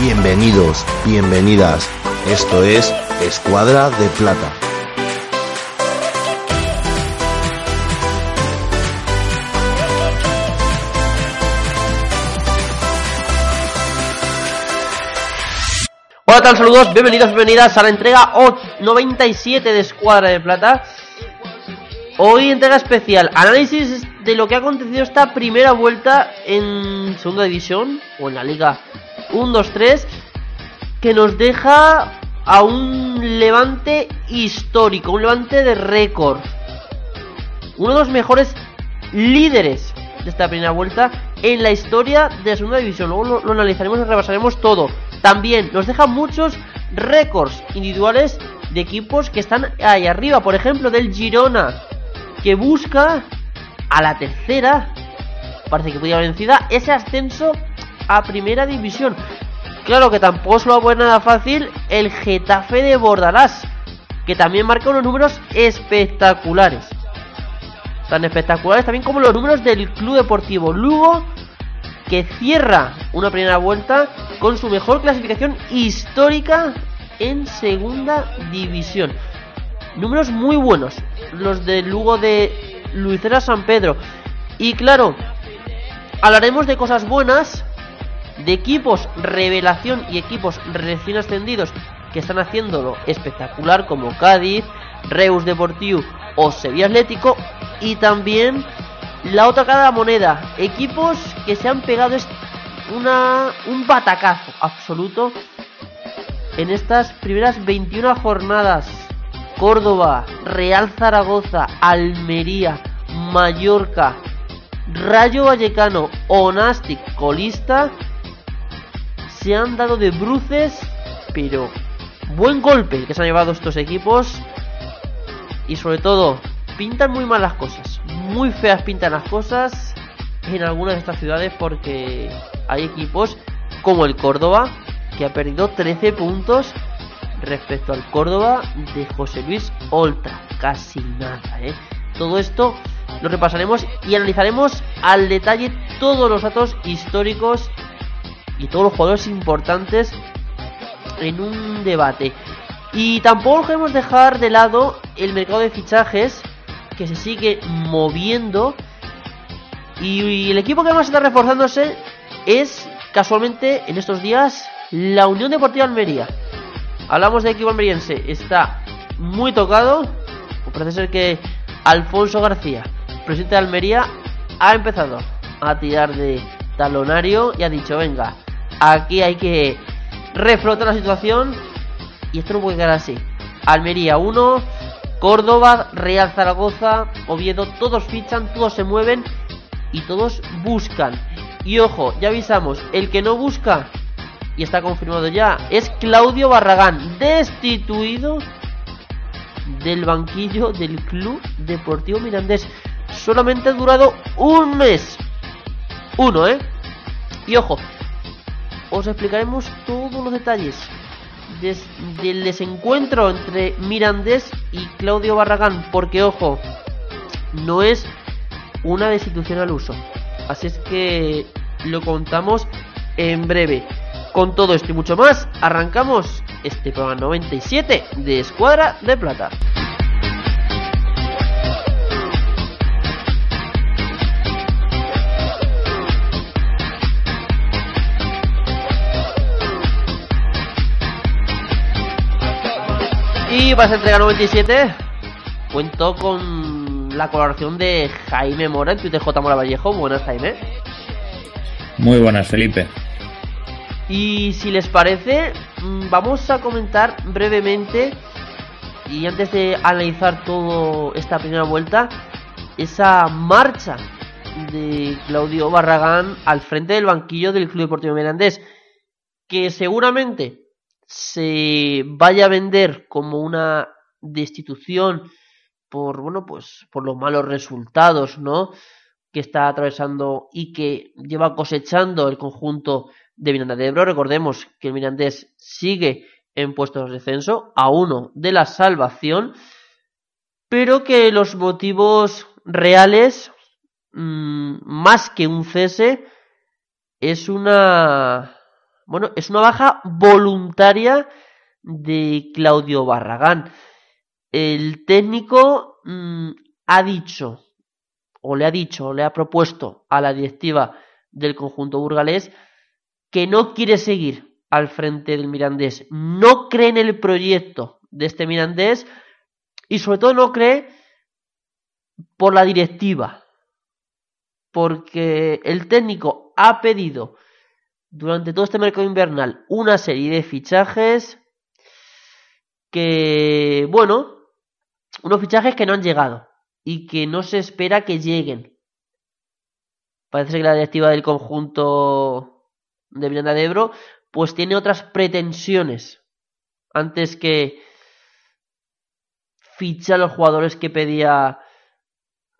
Bienvenidos, bienvenidas. Esto es Escuadra de Plata. Hola, ¿qué tal? Saludos, bienvenidos, bienvenidas a la entrega 97 de Escuadra de Plata. Hoy entrega especial, análisis de lo que ha acontecido esta primera vuelta en segunda división o en la liga 1-2-3 que nos deja a un levante histórico, un levante de récord. Uno de los mejores líderes de esta primera vuelta en la historia de la segunda división. Luego lo, lo analizaremos y repasaremos todo. También nos deja muchos récords individuales de equipos que están ahí arriba. Por ejemplo, del Girona, que busca a la tercera, parece que podía vencida, ese ascenso a primera división. Claro que tampoco se lo va a nada fácil el Getafe de Bordalás, que también marca unos números espectaculares. Tan espectaculares también como los números del Club Deportivo Lugo, que cierra una primera vuelta con su mejor clasificación histórica en segunda división. Números muy buenos, los del Lugo de Luisera San Pedro. Y claro, hablaremos de cosas buenas, de equipos revelación y equipos recién ascendidos que están haciéndolo espectacular como Cádiz, Reus Deportivo o Sevilla Atlético y también la otra cara de la moneda, equipos que se han pegado una, un batacazo absoluto en estas primeras 21 jornadas. Córdoba, Real Zaragoza, Almería, Mallorca, Rayo Vallecano, Onastic, colista, se han dado de bruces, pero buen golpe que se han llevado estos equipos. Y sobre todo pintan muy mal las cosas, muy feas pintan las cosas en algunas de estas ciudades porque hay equipos como el Córdoba que ha perdido 13 puntos respecto al Córdoba de José Luis Oltra, casi nada, ¿eh? Todo esto lo repasaremos y analizaremos al detalle todos los datos históricos y todos los jugadores importantes en un debate. Y tampoco queremos dejar de lado el mercado de fichajes que se sigue moviendo. Y, el equipo que más está reforzándose es casualmente en estos días la Unión Deportiva Almería. Hablamos de equipo almeriense, está muy tocado. Parece ser que Alfonso García, presidente de Almería, ha empezado a tirar de talonario y ha dicho, venga, aquí hay que reflotar la situación y esto no puede quedar así. Almería 1, Córdoba, Real Zaragoza, Oviedo, todos fichan, todos se mueven y todos buscan. Y ojo, ya avisamos, el que no busca, y está confirmado ya, es Claudio Barragán, destituido del banquillo del Club Deportivo Mirandés. Solamente ha durado un mes. Uno, ¿eh? Y ojo, os explicaremos todos los detalles del desencuentro entre Mirandés y Claudio Barragán, porque ojo, no es una destitución al uso. Así es que lo contamos en breve. Con todo esto y mucho más, arrancamos este programa 97 de Escuadra de Plata. Y para esta entrega 97 cuento con la colaboración de Jaime Mora en Twitter J. Mora Vallejo. Buenas, Jaime. Muy buenas, Felipe. Y si les parece, mm, vamos a comentar brevemente y antes de analizar todo esta primera vuelta, esa marcha de Claudio Barragán al frente del banquillo del Club Deportivo Mirandés, que seguramente se vaya a vender como una destitución por bueno pues por los malos resultados no que está atravesando y que lleva cosechando el conjunto de Miranda de Ebro. Recordemos que el Mirandés sigue en puestos de descenso a uno de la salvación pero que los motivos reales mmm, más que un cese es una bueno es una baja voluntaria de Claudio Barragán. El técnico mmm, ha dicho, o le ha dicho, o le ha propuesto a la directiva del conjunto burgalés que no quiere seguir al frente del Mirandés, no cree en el proyecto de este Mirandés y sobre todo no cree por la directiva, porque el técnico ha pedido durante todo este mercado invernal una serie de fichajes que, bueno, unos fichajes que no han llegado y que no se espera que lleguen. Parece que la directiva del conjunto de Miranda de Ebro pues tiene otras pretensiones antes que fichar a los jugadores que pedía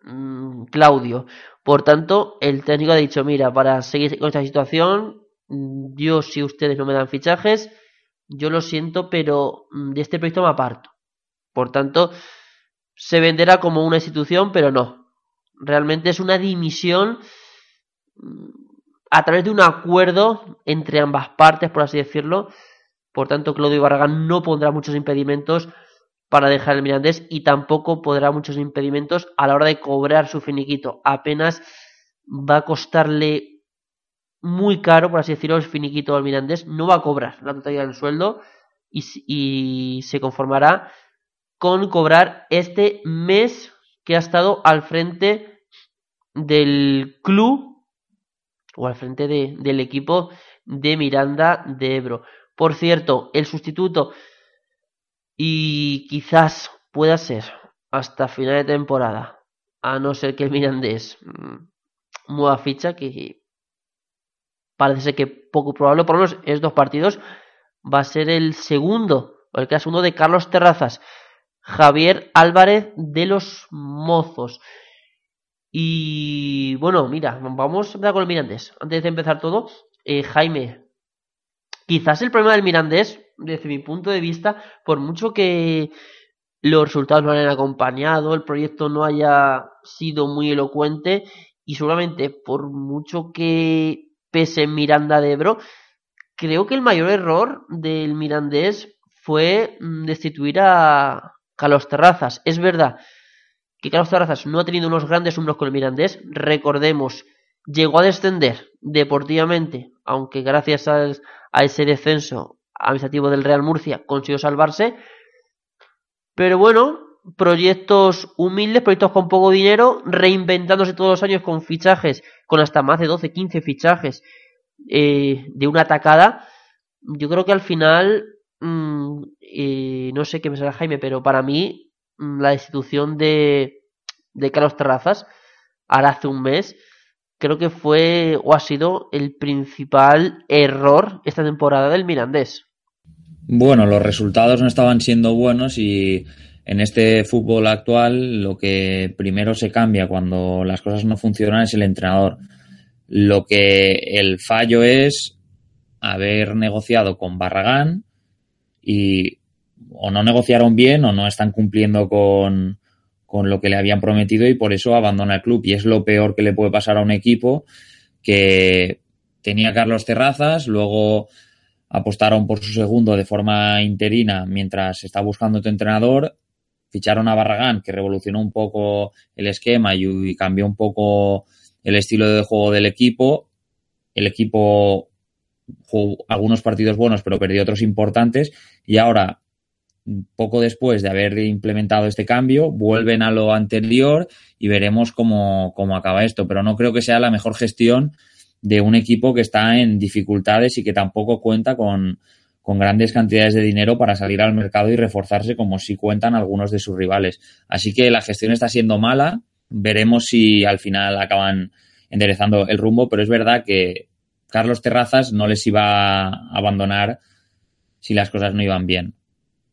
mmm, Claudio. Por tanto, el técnico ha dicho, mira, para seguir con esta situación, yo si ustedes no me dan fichajes, yo lo siento, pero mm, de este proyecto me aparto. Por tanto, se venderá como una institución, pero no. Realmente es una dimisión mm, a través de un acuerdo entre ambas partes, por así decirlo. Por tanto, Claudio Barragán no pondrá muchos impedimentos para dejar el Mirandés y tampoco podrá muchos impedimentos a la hora de cobrar su finiquito. Apenas va a costarle muy caro, por así decirlo, el finiquito al Mirandés. No va a cobrar la totalidad del sueldo y, se conformará con cobrar este mes que ha estado al frente del club o al frente de, del equipo de Miranda de Ebro. Por cierto, el sustituto y quizás pueda ser hasta final de temporada, a no ser que el Mirandés mmm, mueva ficha, que parece ser que poco probable, por lo menos es dos partidos, va a ser el segundo, o el caso uno de Carlos Terrazas, Javier Álvarez de los Mozos. Y bueno, mira, vamos a con el Mirandés. Antes de empezar todo, eh, Jaime, quizás el problema del Mirandés, desde mi punto de vista, por mucho que los resultados no hayan acompañado, el proyecto no haya sido muy elocuente y seguramente por mucho que pese Miranda de Ebro, creo que el mayor error del Mirandés fue mm, destituir a, Carlos Terrazas. Es verdad que Carlos Terrazas no ha tenido unos grandes números con el Mirandés. Recordemos, llegó a descender deportivamente, aunque gracias a, a ese descenso administrativo del Real Murcia consiguió salvarse. Pero bueno, proyectos humildes, proyectos con poco dinero, reinventándose todos los años con fichajes, con hasta más de 12, 15 fichajes eh, de una atacada. Yo creo que al final mmm, eh, no sé qué pensará Jaime, pero para mí mmm, la institución de, de Carlos Terrazas, ahora hace un mes, creo que fue o ha sido el principal error esta temporada del Mirandés. Bueno, los resultados no estaban siendo buenos y en este fútbol actual lo que primero se cambia cuando las cosas no funcionan es el entrenador. Lo que el fallo es haber negociado con Barragán y o no negociaron bien o no están cumpliendo con, con lo que le habían prometido y por eso abandona el club. Y es lo peor que le puede pasar a un equipo que tenía Carlos Terrazas, luego apostaron por su segundo de forma interina mientras está buscando tu entrenador, ficharon a Barragán, que revolucionó un poco el esquema y, cambió un poco el estilo de juego del equipo. El equipo jugó algunos partidos buenos, pero perdió otros importantes. Y ahora, poco después de haber implementado este cambio, vuelven a lo anterior y veremos cómo, cómo acaba esto. Pero no creo que sea la mejor gestión de un equipo que está en dificultades y que tampoco cuenta con, con grandes cantidades de dinero para salir al mercado y reforzarse como si cuentan algunos de sus rivales. Así que la gestión está siendo mala. Veremos si al final acaban enderezando el rumbo, pero es verdad que Carlos Terrazas no les iba a abandonar si las cosas no iban bien.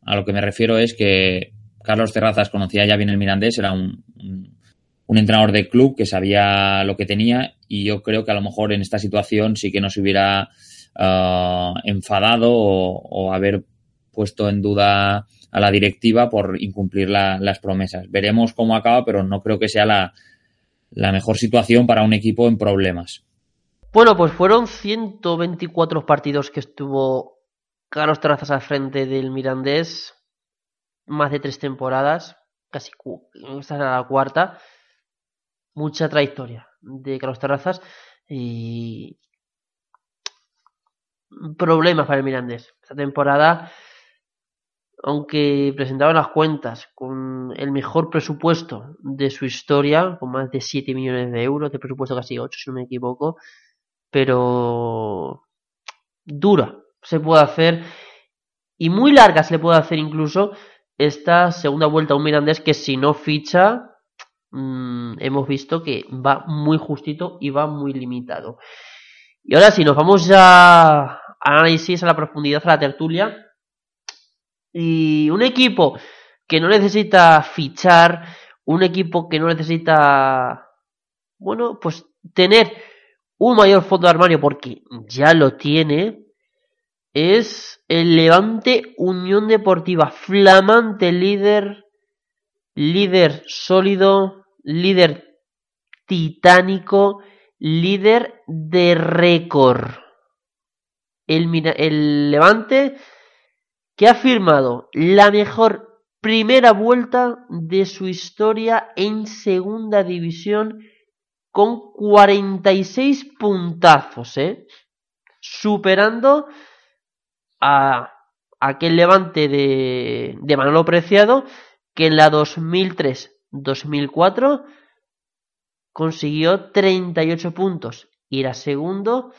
A lo que me refiero es que Carlos Terrazas conocía ya bien el Mirandés, era un, un, entrenador de club que sabía lo que tenía y yo creo que a lo mejor en esta situación sí que no se hubiera uh, enfadado o, haber puesto en duda a la directiva por incumplir la, las promesas. Veremos cómo acaba, pero no creo que sea la, mejor situación para un equipo en problemas. Bueno, pues fueron 124 partidos que estuvo Carlos Terrazas al frente del Mirandés, más de tres temporadas, casi esta es la cuarta, mucha trayectoria de Carlos Terrazas y problemas para el Mirandés. Esta temporada, aunque presentaban las cuentas con el mejor presupuesto de su historia, con más de 7 millones de euros, de presupuesto casi 8 si no me equivoco, pero dura se puede hacer y muy larga se puede hacer incluso esta segunda vuelta a un Mirandés que si no ficha mmm, hemos visto que va muy justito y va muy limitado. Y ahora sí, nos vamos ya a análisis a la profundidad, a la tertulia. Y un equipo que no necesita fichar, un equipo que no necesita, bueno, pues tener un mayor fondo de armario porque ya lo tiene, es el Levante Unión Deportiva, flamante líder, líder sólido, líder titánico, líder de récord. El, el Levante que ha firmado la mejor primera vuelta de su historia en segunda división con 46 puntazos, ¿eh? Superando a aquel levante de, de Manolo Preciado que en la 2003-2004 consiguió 38 puntos y era segundo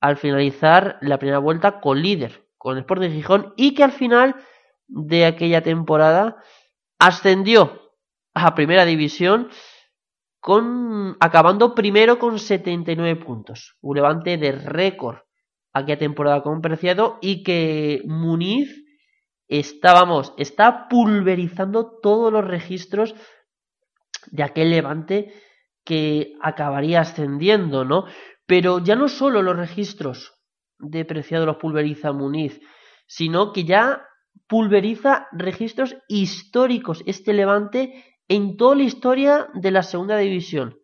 al finalizar la primera vuelta con líder, con el Sport de Gijón y que al final de aquella temporada ascendió a primera división con acabando primero con 79 puntos, un levante de récord aquella temporada con Preciado y que Muniz está, vamos, está pulverizando todos los registros de aquel levante que acabaría ascendiendo, ¿no? Pero ya no solo los registros de Preciado los pulveriza Muniz, sino que ya pulveriza registros históricos este levante en toda la historia de la segunda división.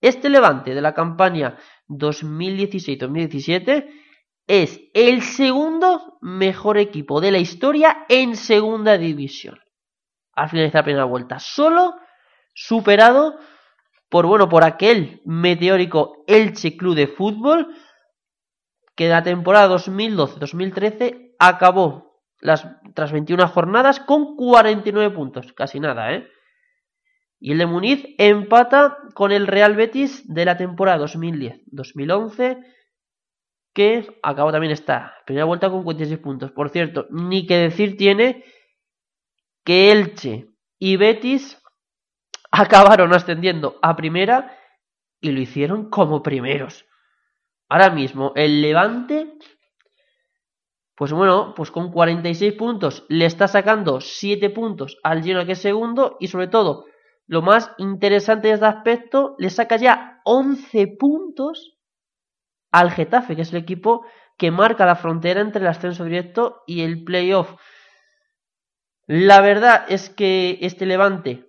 Este levante de la campaña 2016-2017 es el segundo mejor equipo de la historia en segunda división. Al finalizar la primera vuelta, solo superado por bueno, por aquel meteórico Elche Club de Fútbol que la temporada 2012-2013 acabó las tras 21 jornadas con 49 puntos, casi nada, ¿eh? Y el de Muniz empata con el Real Betis de la temporada 2010-2011 que acabó también esta primera vuelta con 46 puntos. Por cierto, ni que decir tiene que Elche y Betis acabaron ascendiendo a primera y lo hicieron como primeros. Ahora mismo, el Levante, pues bueno, pues con 46 puntos le está sacando 7 puntos al Genoa que es segundo y sobre todo, lo más interesante de este aspecto, le saca ya 11 puntos al Getafe, que es el equipo que marca la frontera entre el ascenso directo y el playoff. La verdad es que este Levante,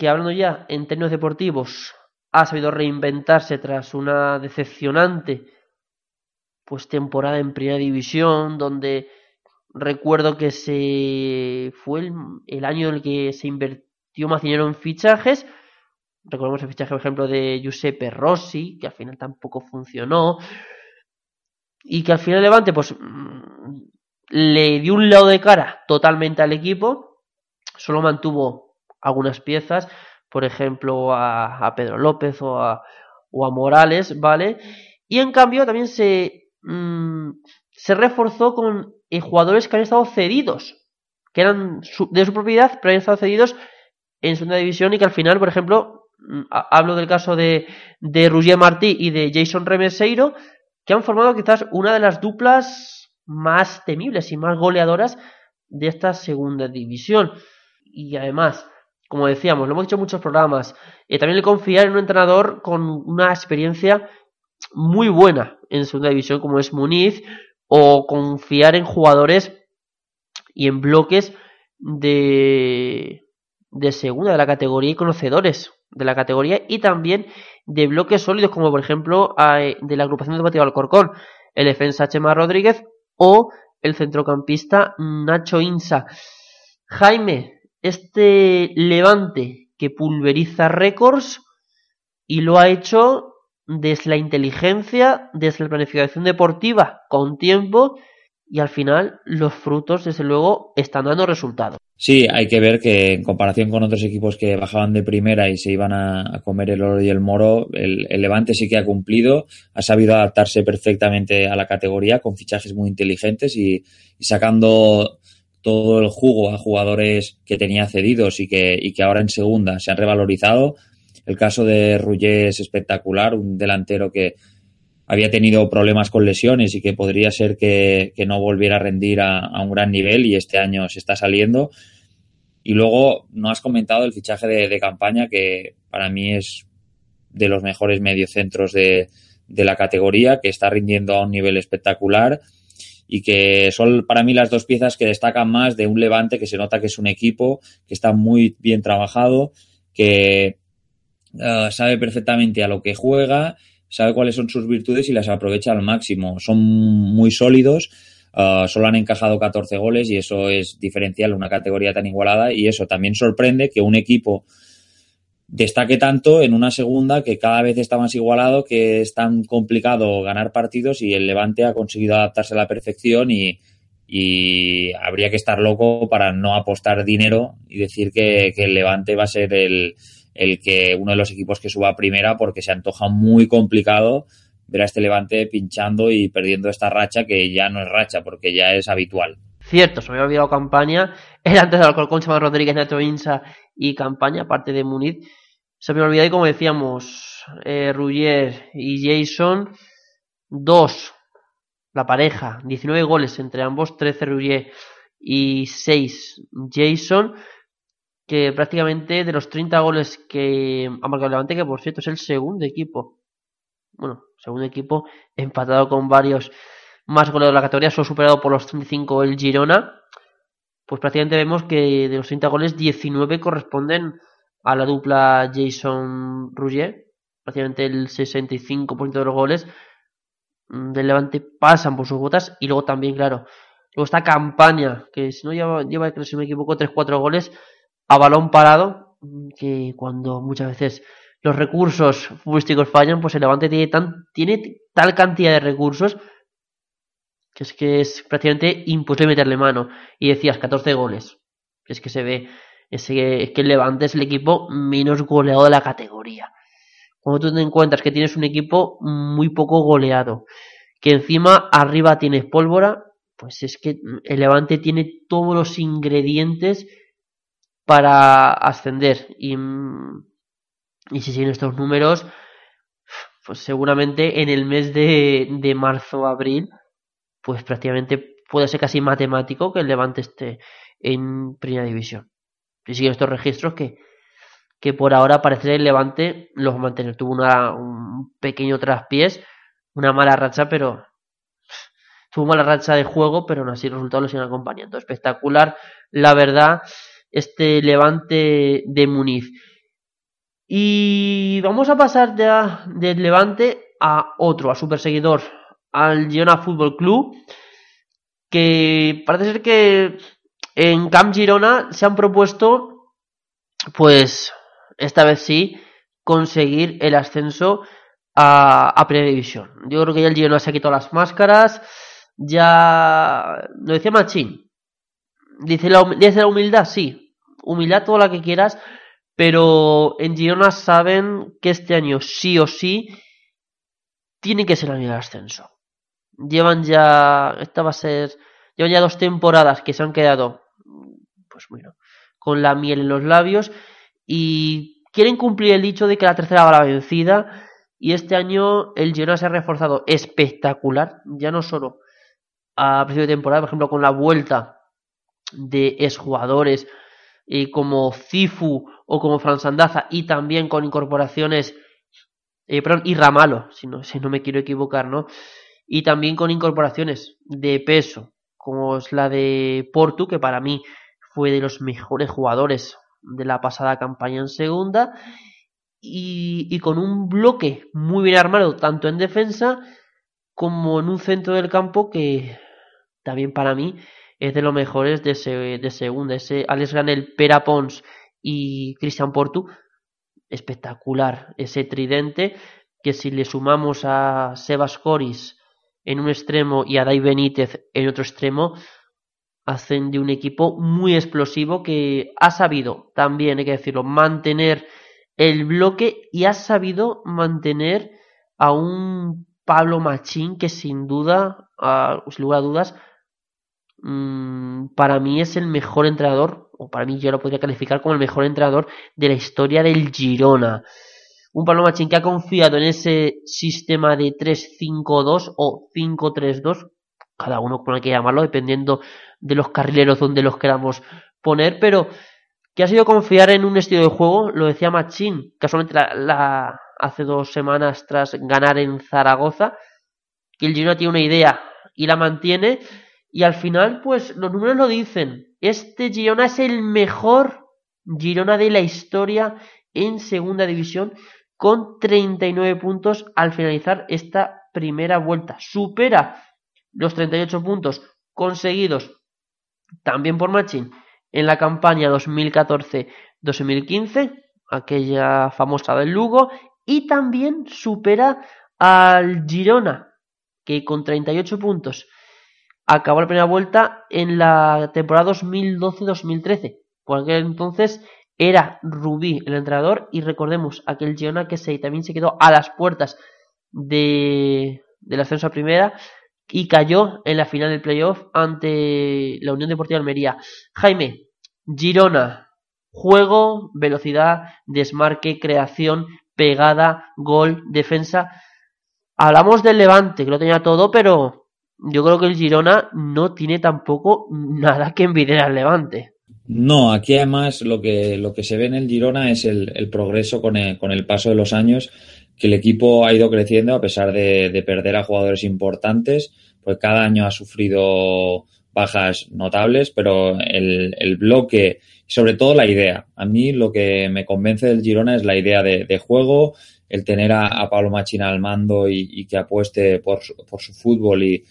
que hablando ya en términos deportivos, ha sabido reinventarse tras una decepcionante pues temporada en primera división, donde recuerdo que se fue el, año en el que se invirtió más dinero en fichajes, Recordemos el fichaje, por ejemplo, de Giuseppe Rossi, que al final tampoco funcionó. Y que al final Levante, pues, mm, le dio un lado de cara totalmente al equipo. Solo mantuvo algunas piezas, por ejemplo, a, Pedro López o a, o a, Morales, ¿vale? Y en cambio también se, mmm, se reforzó con eh, jugadores que han estado cedidos, que eran de su propiedad, pero han estado cedidos en segunda división y que al final, por ejemplo, mm, hablo del caso de, de Roger Martí y de Jason Remeseiro, que han formado quizás una de las duplas más temibles y más goleadoras de esta segunda división. Y además, como decíamos, lo hemos dicho en muchos programas, eh, también le confiar en un entrenador con una experiencia muy buena en segunda división, como es Muniz, o confiar en jugadores y en bloques de, de segunda de la categoría y conocedores de la categoría y también de bloques sólidos como por ejemplo de la agrupación deportiva Alcorcón, el defensa Chema Rodríguez o el centrocampista Nacho Insa. Jaime, este levante que pulveriza récords y lo ha hecho desde la inteligencia, desde la planificación deportiva, con tiempo y al final los frutos, desde luego, están dando resultados. Sí, hay que ver que en comparación con otros equipos que bajaban de primera y se iban a, comer el oro y el moro, el, Levante sí que ha cumplido, ha sabido adaptarse perfectamente a la categoría con fichajes muy inteligentes y, sacando todo el jugo a jugadores que tenía cedidos y que, y que ahora en segunda se han revalorizado. El caso de Rugger es espectacular, un delantero que había tenido problemas con lesiones y que podría ser que, no volviera a rendir a, un gran nivel y este año se está saliendo. Y luego no has comentado el fichaje de, campaña que para mí es de los mejores mediocentros de, de la categoría, que está rindiendo a un nivel espectacular y que son para mí las dos piezas que destacan más de un Levante que se nota que es un equipo que está muy bien trabajado, que eh, sabe perfectamente a lo que juega sabe cuáles son sus virtudes y las aprovecha al máximo. Son muy sólidos, uh, solo han encajado 14 goles y eso es diferencial en una categoría tan igualada y eso también sorprende que un equipo destaque tanto en una segunda que cada vez está más igualado, que es tan complicado ganar partidos y el Levante ha conseguido adaptarse a la perfección y, y habría que estar loco para no apostar dinero y decir que, que el Levante va a ser el, el que uno de los equipos que suba a primera porque se antoja muy complicado ver a este Levante pinchando y perdiendo esta racha que ya no es racha porque ya es habitual. Cierto, se me había olvidado campaña. Era antes de Alcorcón, Chema Rodríguez, Nato Insa y campaña, aparte de Muniz. Se me olvidó y como decíamos, eh, y Jason, dos, la pareja, 19 goles entre ambos, 13 Ruggier y 6 Jason que prácticamente de los 30 goles que ha marcado el Levante, que por cierto es el segundo equipo, bueno, segundo equipo empatado con varios más goles de la categoría, solo superado por los 35 el Girona, pues prácticamente vemos que de los 30 goles 19 corresponden a la dupla Jason Rouget, prácticamente el 65% de los goles del Levante pasan por sus botas y luego también, claro, luego esta campaña, que si no lleva, lleva si me equivoco, 3-4 goles, a balón parado, que cuando muchas veces los recursos futbolísticos fallan, pues el Levante tiene, tan, tiene tal cantidad de recursos que es que es prácticamente imposible meterle mano. Y decías 14 goles. Es que se ve, es que, el Levante es el equipo menos goleado de la categoría. Cuando tú te encuentras que tienes un equipo muy poco goleado, que encima arriba tienes pólvora, pues es que el Levante tiene todos los ingredientes para ascender. Y, y si siguen estos números, pues seguramente en el mes de, de marzo abril, pues prácticamente puede ser casi matemático que el Levante esté en primera división. Si siguen estos registros que, que por ahora parece el Levante los mantener. Tuvo una, un pequeño traspiés, una mala racha, pero tuvo mala racha de juego, pero aún así los resultados lo siguen acompañando. Espectacular, la verdad este Levante de Muniz. Y vamos a pasar ya del Levante a otro, a su perseguidor, al Girona Fútbol Club, que parece ser que en Camp Girona se han propuesto, pues esta vez sí, conseguir el ascenso a, a División. Yo creo que ya el Girona se ha quitado las máscaras, ya lo decía Machín, Dice la, la humildad, sí. Humildad toda la que quieras. Pero en Girona saben que este año sí o sí tiene que ser el año del ascenso. Llevan ya. Esta va a ser. Llevan ya dos temporadas que se han quedado. Pues. Con la miel en los labios. Y quieren cumplir el dicho de que la tercera va la vencida y este año el Girona se ha reforzado espectacular, ya no solo a principio de temporada, por ejemplo, con la vuelta de exjugadores eh, como Cifu o como Fran Sandaza y también con incorporaciones, eh, perdón, y Ramalo, si no, si no me quiero equivocar, ¿no? Y también con incorporaciones de peso, como es la de Portu, que para mí fue de los mejores jugadores de la pasada campaña en segunda, y, con un bloque muy bien armado, tanto en defensa como en un centro del campo que también para mí es de los mejores de, de segunda. Ese Alex Ganel, Pera Pons y Cristian Portu, espectacular. Ese tridente que si le sumamos a Sebas Coris en un extremo y a Dai Benítez en otro extremo, hacen de un equipo muy explosivo que ha sabido también, hay que decirlo, mantener el bloque y ha sabido mantener a un Pablo Machín que sin duda, sin lugar a dudas, mm, para mí es el mejor entrenador, o para mí yo lo podría calificar como el mejor entrenador de la historia del Girona. Un Pablo Machín que ha confiado en ese sistema de 3-5-2 o 5-3-2, cada uno con el que llamarlo, dependiendo de los carrileros donde los queramos poner, pero que ha sido confiar en un estilo de juego, lo decía Machín, casualmente la, hace dos semanas tras ganar en Zaragoza, que el Girona tiene una idea y la mantiene, y al final, pues los números lo dicen, este Girona es el mejor Girona de la historia en segunda división, con 39 puntos al finalizar esta primera vuelta. Supera los 38 puntos conseguidos también por Machín en la campaña 2014-2015, aquella famosa del Lugo, y también supera al Girona, que con 38 puntos acabó la primera vuelta en la temporada 2012-2013. Por aquel entonces era Rubí el entrenador y recordemos aquel Girona que se, también se quedó a las puertas de, la ascenso a primera y cayó en la final del playoff ante la Unión Deportiva Almería. Jaime, Girona, juego, velocidad, desmarque, creación, pegada, gol, defensa. Hablamos del Levante, que lo tenía todo, pero yo creo que el Girona no tiene tampoco nada que envidiar al Levante. No, aquí además lo que, lo que se ve en el Girona es el, progreso con el, con el, paso de los años, que el equipo ha ido creciendo a pesar de, de perder a jugadores importantes, pues cada año ha sufrido bajas notables, pero el, el, bloque, sobre todo la idea. A mí lo que me convence del Girona es la idea de, juego, el tener a, Pablo Machina al mando y, que apueste por, por su fútbol y,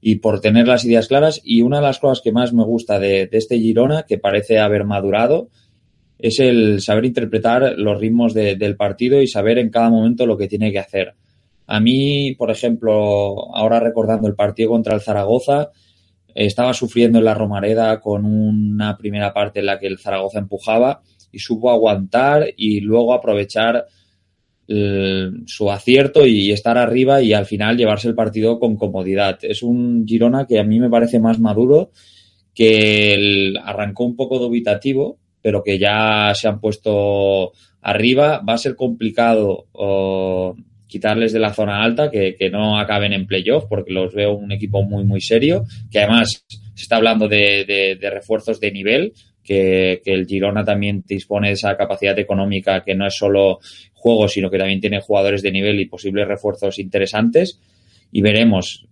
y, por tener las ideas claras. Y una de las cosas que más me gusta de, este Girona, que parece haber madurado, es el saber interpretar los ritmos del partido y saber en cada momento lo que tiene que hacer. A mí, por ejemplo, ahora recordando el partido contra el Zaragoza, estaba sufriendo en la Romareda con una primera parte en la que el Zaragoza empujaba y supo aguantar y luego aprovechar eh, su acierto y estar arriba y al final llevarse el partido con comodidad. Es un Girona que a mí me parece más maduro, que arrancó un poco dubitativo, pero que ya se han puesto arriba. Va a ser complicado quitarles de la zona alta, que, no acaben en playoff, porque los veo un equipo muy, muy serio, que además se está hablando de, refuerzos de nivel, que, el Girona también dispone de esa capacidad económica que no es solo juego, sino que también tiene jugadores de nivel y posibles refuerzos interesantes. Y veremos.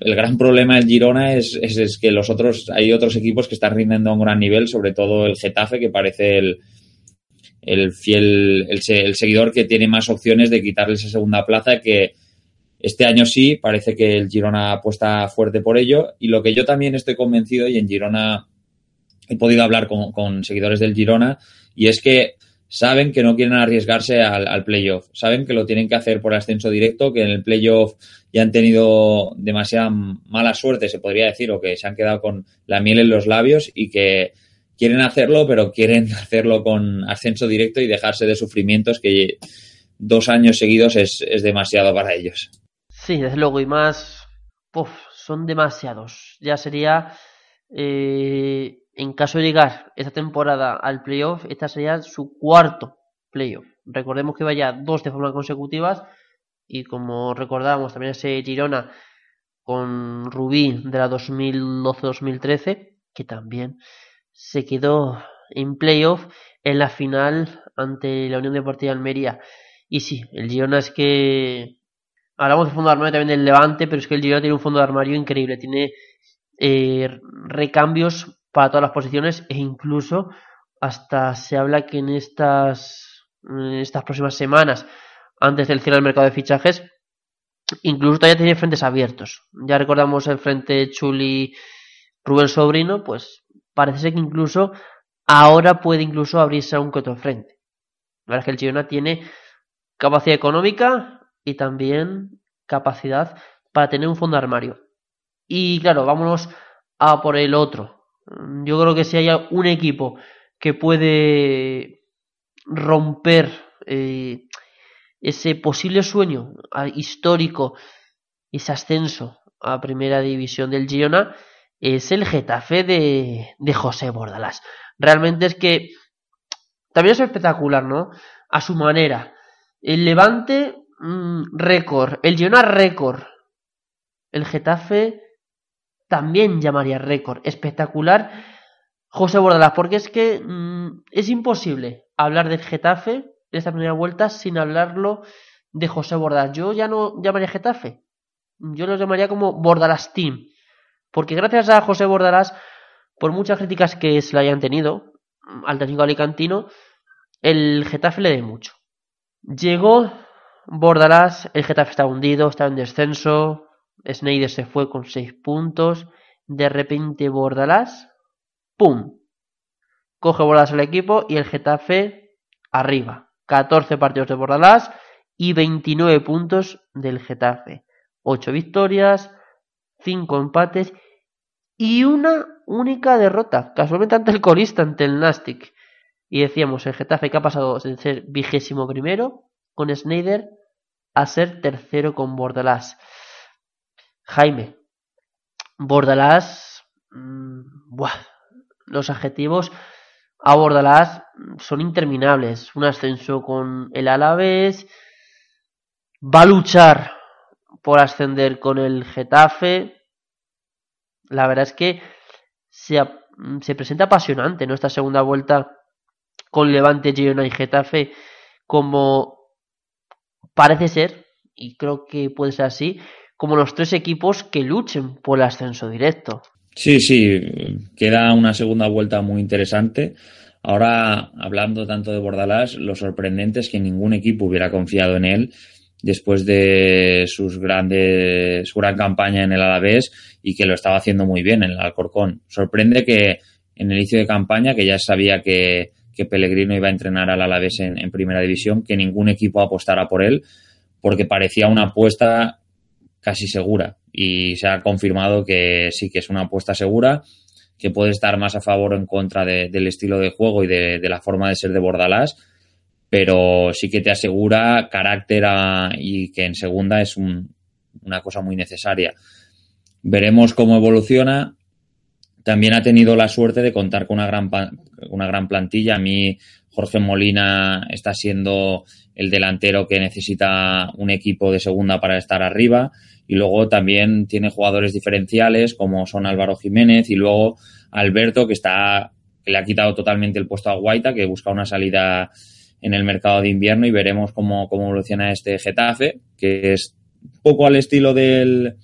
El gran problema del Girona es, es que los otros, hay otros equipos que están rindiendo a un gran nivel, sobre todo el Getafe, que parece el, el fiel, el, seguidor que tiene más opciones de quitarle esa segunda plaza que este año sí, parece que el Girona apuesta fuerte por ello. Y lo que yo también estoy convencido y en Girona he podido hablar con, seguidores del Girona y es que saben que no quieren arriesgarse al, playoff, saben que lo tienen que hacer por ascenso directo, que en el playoff ya han tenido demasiada mala suerte, se podría decir, o que se han quedado con la miel en los labios y que quieren hacerlo, pero quieren hacerlo con ascenso directo y dejarse de sufrimientos que dos años seguidos es, demasiado para ellos. Sí, desde luego, y más, son demasiados. Ya sería, eh, en caso de llegar esta temporada al playoff, esta sería su cuarto playoff. Recordemos que vaya dos de forma consecutivas y como recordábamos también ese Girona con Rubí de la 2012-2013 que también se quedó en playoff en la final ante la Unión Deportiva Almería. Y sí, el Girona es que hablamos de fondo de armario también del Levante, pero es que el Girona tiene un fondo de armario increíble, tiene eh, recambios para todas las posiciones e incluso hasta se habla que en estas, estas próximas semanas, antes del cierre del mercado de fichajes, incluso todavía tiene frentes abiertos. Ya recordamos el frente Chuli Rubén Sobrino, pues parece ser que incluso ahora puede incluso abrirse a un que otro frente. La verdad es que el Girona tiene capacidad económica y también capacidad para tener un fondo armario. Y claro, vámonos a por el otro. Yo creo que si hay un equipo que puede romper eh, ese posible sueño histórico, ese ascenso a primera división del Girona, es el Getafe de, de José Bordalás. Realmente es que también es espectacular, ¿no? A su manera. El Levante, mm, récord. El Girona, récord. El Getafe también llamaría récord. Espectacular. José Bordalás, porque es que mm, es imposible hablar del Getafe de esta primera vuelta sin hablarlo de José Bordalás. Yo ya no llamaría Getafe. Yo lo llamaría como Bordalás Team. Porque gracias a José Bordalás, por muchas críticas que se le hayan tenido al técnico alicantino, el Getafe le dé mucho. Llegó Bordalás, el Getafe está hundido, está en descenso, Snyder se fue con 6 puntos, de repente Bordalás, ¡pum! Coge Bordalás al equipo y el Getafe arriba. 14 partidos de Bordalás y 29 puntos del Getafe. 8 victorias, cinco empates y una única derrota, casualmente ante el corista, ante el Nastic. Y decíamos, el Getafe que ha pasado de ser vigésimo primero con Snyder a ser tercero con Bordalás. Jaime, Bordalás, mmm, los adjetivos a Bordalás son interminables. Un ascenso con el Alavés, va a luchar por ascender con el Getafe, la verdad es que se, se presenta apasionante ¿no? esta segunda vuelta con Levante, Girona y Getafe como parece ser, y creo que puede ser así, como los tres equipos que luchen por el ascenso directo. Sí, sí, queda una segunda vuelta muy interesante. Ahora, hablando tanto de Bordalás, lo sorprendente es que ningún equipo hubiera confiado en él después de sus grandes, su gran campaña en el Alavés y que lo estaba haciendo muy bien en el Alcorcón. Sorprende que en el inicio de campaña, que ya sabía que, Pellegrino iba a entrenar al Alavés en primera división, que ningún equipo apostara por él, porque parecía una apuesta casi segura. Y se ha confirmado que sí que es una apuesta segura, que puede estar más a favor o en contra de, del estilo de juego y de, la forma de ser de Bordalás, pero sí que te asegura carácter y que en segunda es un, una cosa muy necesaria. Veremos cómo evoluciona. También ha tenido la suerte de contar con una gran, una gran plantilla. A mí Jorge Molina está siendo el delantero que necesita un equipo de segunda para estar arriba. Y luego también tiene jugadores diferenciales como son Álvaro Jiménez y luego Alberto que está que le ha quitado totalmente el puesto a Guaita, que busca una salida en el mercado de invierno y veremos cómo, cómo evoluciona este Getafe, que es poco al estilo del,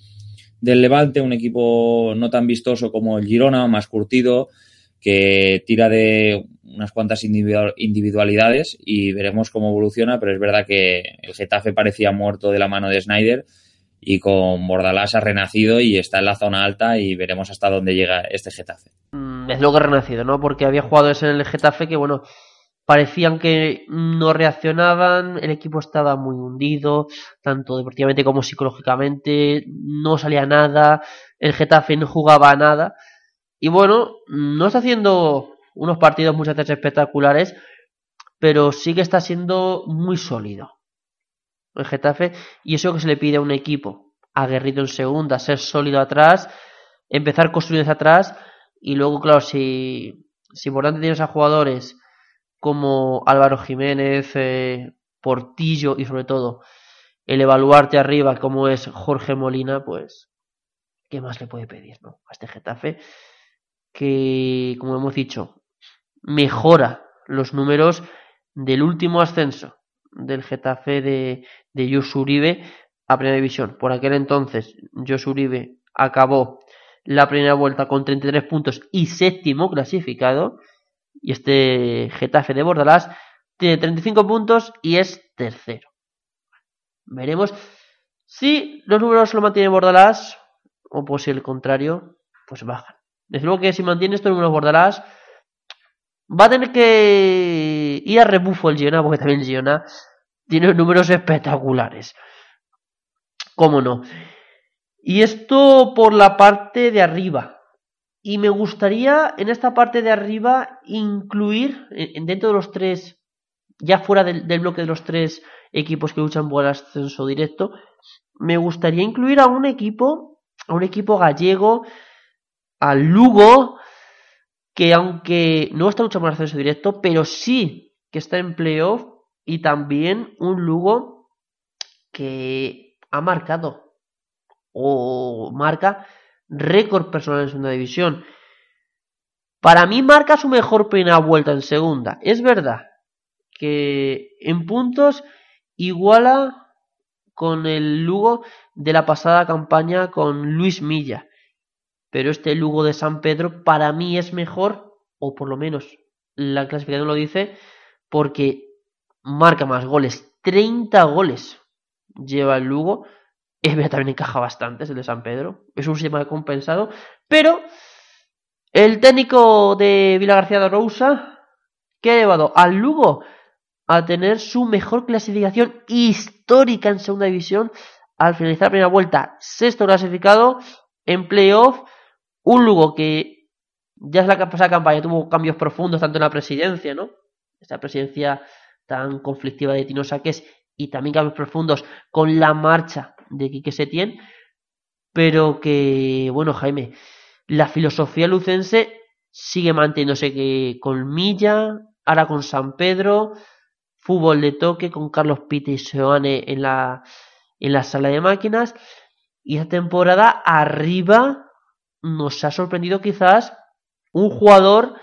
del Levante, un equipo no tan vistoso como el Girona, más curtido, que tira de unas cuantas individualidades y veremos cómo evoluciona, pero es verdad que el Getafe parecía muerto de la mano de Snyder y con Bordalás ha renacido y está en la zona alta y veremos hasta dónde llega este Getafe. Mm, es lo que ha renacido, ¿no? Porque había jugadores en el Getafe que, bueno, parecían que no reaccionaban, el equipo estaba muy hundido, tanto deportivamente como psicológicamente, no salía nada, el Getafe no jugaba nada, y bueno, no está haciendo unos partidos muchas veces espectaculares, pero sí que está siendo muy sólido el Getafe, y eso que se le pide a un equipo aguerrido en segunda, ser sólido atrás, empezar construyendo atrás, y luego, claro, si, si por tienes a jugadores como Álvaro Jiménez, eh, Portillo y sobre todo el evaluarte arriba como es Jorge Molina, pues, ¿qué más le puede pedir, no? A este Getafe, que, como hemos dicho, mejora los números del último ascenso del Getafe de, de Uribe a Primera División. Por aquel entonces, Josu Uribe acabó la primera vuelta con 33 puntos y séptimo clasificado. Y este Getafe de Bordalás tiene 35 puntos y es tercero. Veremos si los números lo mantiene Bordalás o por si el contrario, pues bajan. Desde que si mantiene estos números Bordalás, va a tener que ir a rebufo el Girona, porque también el Girona tiene números espectaculares. ¿Cómo no? Y esto por la parte de arriba. Y me gustaría en esta parte de arriba incluir, dentro de los tres, ya fuera del, bloque de los tres equipos que luchan por el ascenso directo, me gustaría incluir a un equipo, a un equipo gallego, al Lugo, que aunque no está luchando por el ascenso directo, pero sí que está en playoff, y también un Lugo que ha marcado o marca récord personal en segunda división. Para mí marca su mejor primera vuelta en segunda. Es verdad que en puntos iguala con el Lugo de la pasada campaña con Luis Milla. Pero este Lugo de San Pedro para mí es mejor, o por lo menos la clasificación lo dice, porque marca más goles. 30 goles lleva el Lugo también encaja bastante, es el de San Pedro. Es un sistema compensado. Pero el técnico de Vila García de Rousa, que ha llevado al Lugo a tener su mejor clasificación histórica en segunda división al finalizar la primera vuelta. Sexto clasificado en playoff. Un Lugo que ya es la pasada campaña tuvo cambios profundos tanto en la presidencia, ¿no? Esta presidencia tan conflictiva de Tino Saques y también cambios profundos con la marcha de Quique Setién, pero que, bueno, Jaime, la filosofía lucense sigue manteniéndose que con Milla, ahora con San Pedro, fútbol de toque con Carlos Pite y Seoane en la, en la sala de máquinas, y esta temporada arriba nos ha sorprendido quizás un jugador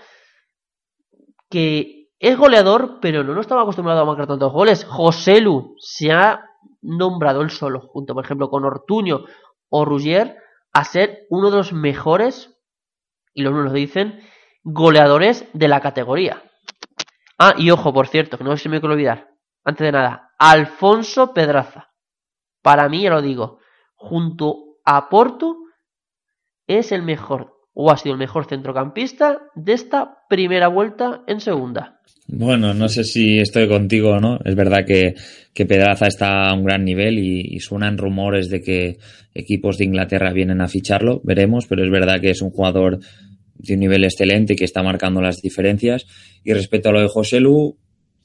que es goleador, pero no nos estaba acostumbrado a marcar tantos goles. Joselu se ha nombrado él solo, junto por ejemplo con Ortuño o Ruggier, a ser uno de los mejores, y los números dicen, goleadores de la categoría. Ah, y ojo, por cierto, que no se me quiero olvidar, antes de nada, Alfonso Pedraza. Para mí, ya lo digo, junto a Porto, es el mejor, o ha sido el mejor centrocampista de esta primera vuelta en segunda. Bueno, no sé si estoy contigo o no. Es verdad que, que Pedraza está a un gran nivel y, suenan rumores de que equipos de Inglaterra vienen a ficharlo. Veremos, pero es verdad que es un jugador de un nivel excelente y que está marcando las diferencias. Y respecto a lo de José Lu,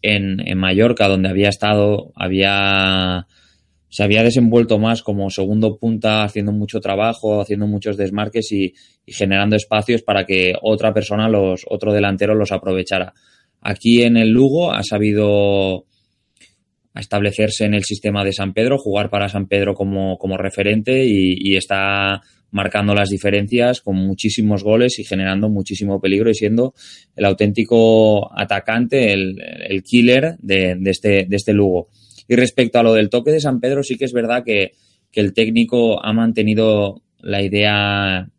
en, en Mallorca, donde había estado, había se había desenvuelto más como segundo punta, haciendo mucho trabajo, haciendo muchos desmarques y, y generando espacios para que otra persona, los, otro delantero los aprovechara Aquí en el Lugo ha sabido establecerse en el sistema de San Pedro, jugar para San Pedro como, como referente y, está marcando las diferencias con muchísimos goles y generando muchísimo peligro y siendo el auténtico atacante, el, killer de, este, de este Lugo. Y respecto a lo del toque de San Pedro, sí que es verdad que, que el técnico ha mantenido la idea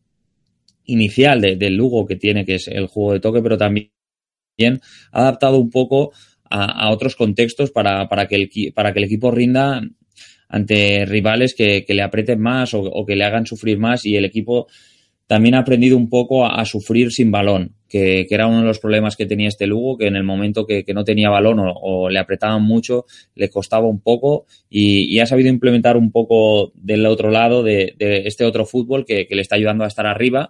inicial del Lugo que tiene, que es el juego de toque, pero también adaptado un poco a, otros contextos para, para, que el, para que el equipo rinda ante rivales que, le aprieten más o, que le hagan sufrir más. Y el equipo también ha aprendido un poco a, sufrir sin balón, que, era uno de los problemas que tenía este Lugo, que en el momento que, no tenía balón o, le apretaban mucho, le costaba un poco y, ha sabido implementar un poco del otro lado de, este otro fútbol que, le está ayudando a estar arriba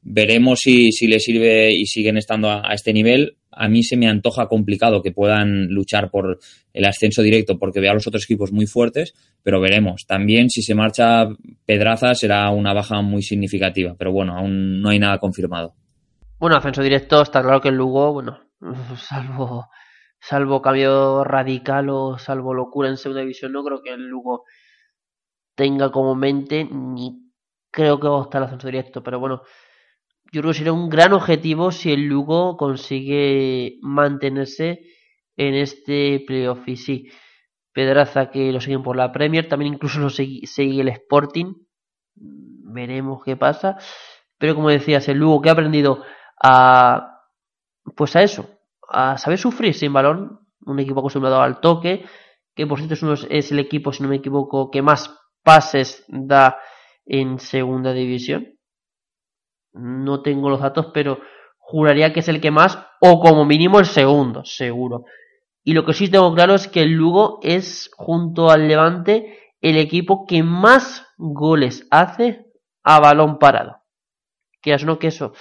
Veremos si, le sirve y siguen estando a, este nivel. A mí se me antoja complicado que puedan luchar por el ascenso directo porque veo a los otros equipos muy fuertes, pero veremos. También si se marcha Pedraza será una baja muy significativa, pero bueno, aún no hay nada confirmado. Bueno, ascenso directo está claro que el Lugo, bueno, salvo salvo cambio radical o salvo locura en segunda división, no creo que el Lugo tenga como mente ni creo que va a estar el ascenso directo, pero bueno, yo creo que sería un gran objetivo si el Lugo consigue mantenerse en este playoff. Y sí, Pedraza que lo siguen por la Premier, también incluso lo sigue, el Sporting, veremos qué pasa, pero como decías, el Lugo que ha aprendido a pues a eso, a saber sufrir sin balón, un equipo acostumbrado al toque, que por cierto es, es el equipo, si no me equivoco, que más pases da en segunda división. No tengo los datos, pero juraría que es el que más, o como mínimo el segundo, seguro. Y lo que sí tengo claro es que el Lugo es, junto al Levante, el equipo que más goles hace a balón parado. Que es no que eso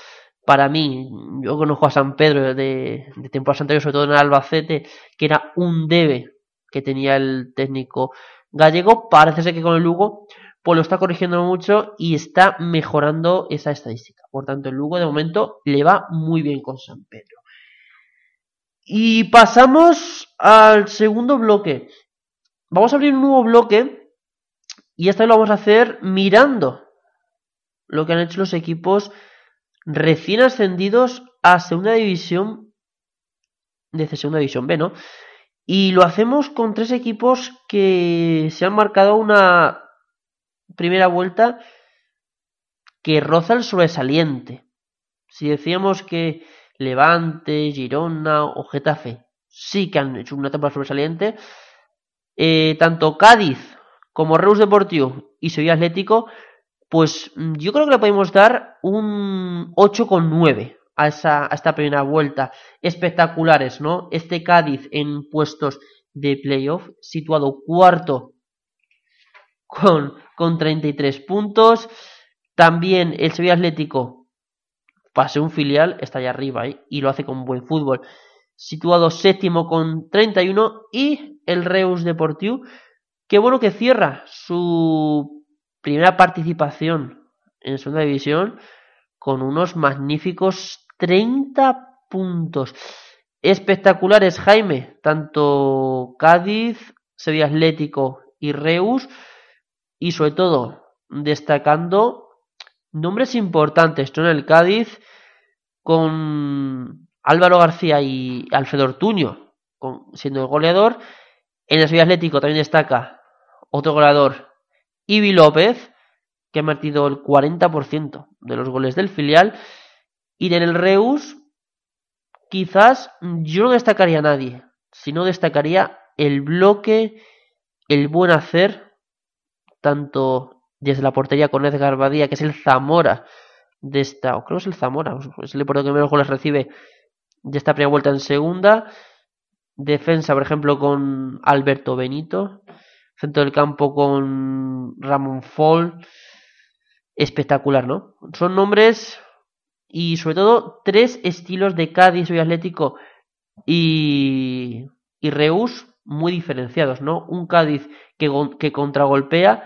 para mí, yo conozco a San Pedro de, de temporadas anteriores, sobre todo en Albacete, que era un debe que tenía el técnico gallego. Parece ser que con el Lugo pues lo está corrigiendo mucho y está mejorando esa estadística. Por tanto, el Lugo de momento le va muy bien con San Pedro. Y pasamos al segundo bloque. Vamos a abrir un nuevo bloque y esta vez lo vamos a hacer mirando lo que han hecho los equipos recién ascendidos a segunda división, desde segunda división B, ¿no? Y lo hacemos con tres equipos que se han marcado una primera vuelta que roza el sobresaliente. Si decíamos que Levante, Girona o Getafe sí que han hecho una temporada sobresaliente, eh, tanto Cádiz como Reus Deportivo y Sevilla Atlético pues mm, yo creo que le podemos dar un 8,9 a, esa, a esta primera vuelta. Espectaculares, ¿no? Este Cádiz en puestos de playoff, situado cuarto con, con 33 puntos. También el Sevilla Atlético, pase un filial, está allá arriba ¿eh? y lo hace con buen fútbol. Situado séptimo con 31 y el Reus Deportivo, que bueno que cierra su primera participación en segunda división con unos magníficos 30 puntos. Espectaculares, Jaime, tanto Cádiz, Sevilla Atlético y Reus, y sobre todo destacando nombres importantes. en el Cádiz con Álvaro García y Alfredo Ortuño siendo el goleador. En el Sevilla Atlético también destaca otro goleador, Ibi López, que ha metido el 40% de los goles del filial. Y en el Reus, quizás yo no destacaría a nadie, sino destacaría el bloque, el buen hacer, tanto desde la portería con Edgar Badía, que es el Zamora de esta, o creo que es el Zamora, es el portero que menos goles recibe de esta primera vuelta en segunda. Defensa, por ejemplo, con Alberto Benito centro del campo con Ramón Fall. Espectacular, ¿no? Son nombres y sobre todo tres estilos de Cádiz y Atlético y, y Reus muy diferenciados, ¿no? Un Cádiz que, que contragolpea,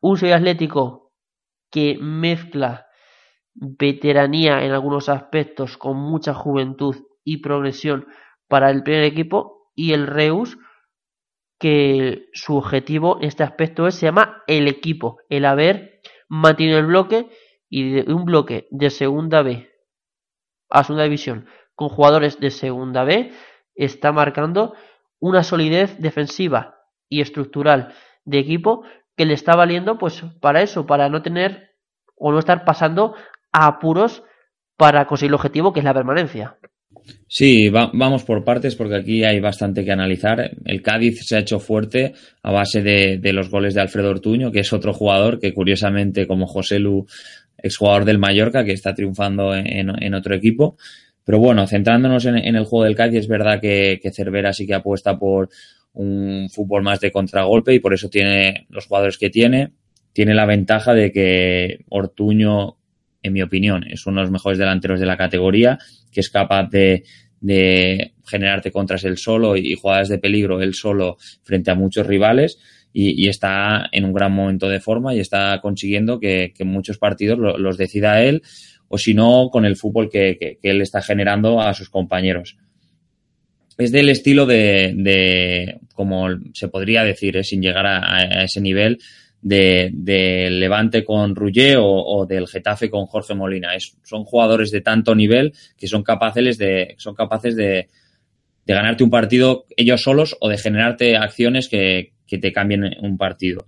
un Sevilla Atlético que mezcla veteranía en algunos aspectos con mucha juventud y progresión para el primer equipo y el Reus que su objetivo en este aspecto es, se llama el equipo, el haber mantenido el bloque y de un bloque de segunda B a segunda división con jugadores de segunda B está marcando una solidez defensiva y estructural de equipo que le está valiendo pues para eso, para no tener o no estar pasando a apuros para conseguir el objetivo que es la permanencia. Sí, vamos por partes porque aquí hay bastante que analizar. El Cádiz se ha hecho fuerte a base de, los goles de Alfredo Ortuño, que es otro jugador que curiosamente como José Lu, exjugador del Mallorca, que está triunfando en, otro equipo. Pero bueno, centrándonos en, el juego del Cádiz, es verdad que Cervera sí que apuesta por un fútbol más de contragolpe y por eso tiene los jugadores que tiene. Tiene la ventaja de que Ortuño en mi opinión, es uno de los mejores delanteros de la categoría, que es capaz de, generarte contras él solo y jugadas de peligro él solo frente a muchos rivales y, está en un gran momento de forma y está consiguiendo que, muchos partidos los decida él o si no con el fútbol que, él está generando a sus compañeros. es del estilo de, como se podría decir, ¿eh? sin llegar a, ese nivel, de, Levante con Ruggier o, del Getafe con Jorge Molina. Es, son jugadores de tanto nivel que son capaces de, son capaces de, de ganarte un partido ellos solos o de generarte acciones que, te cambien un partido.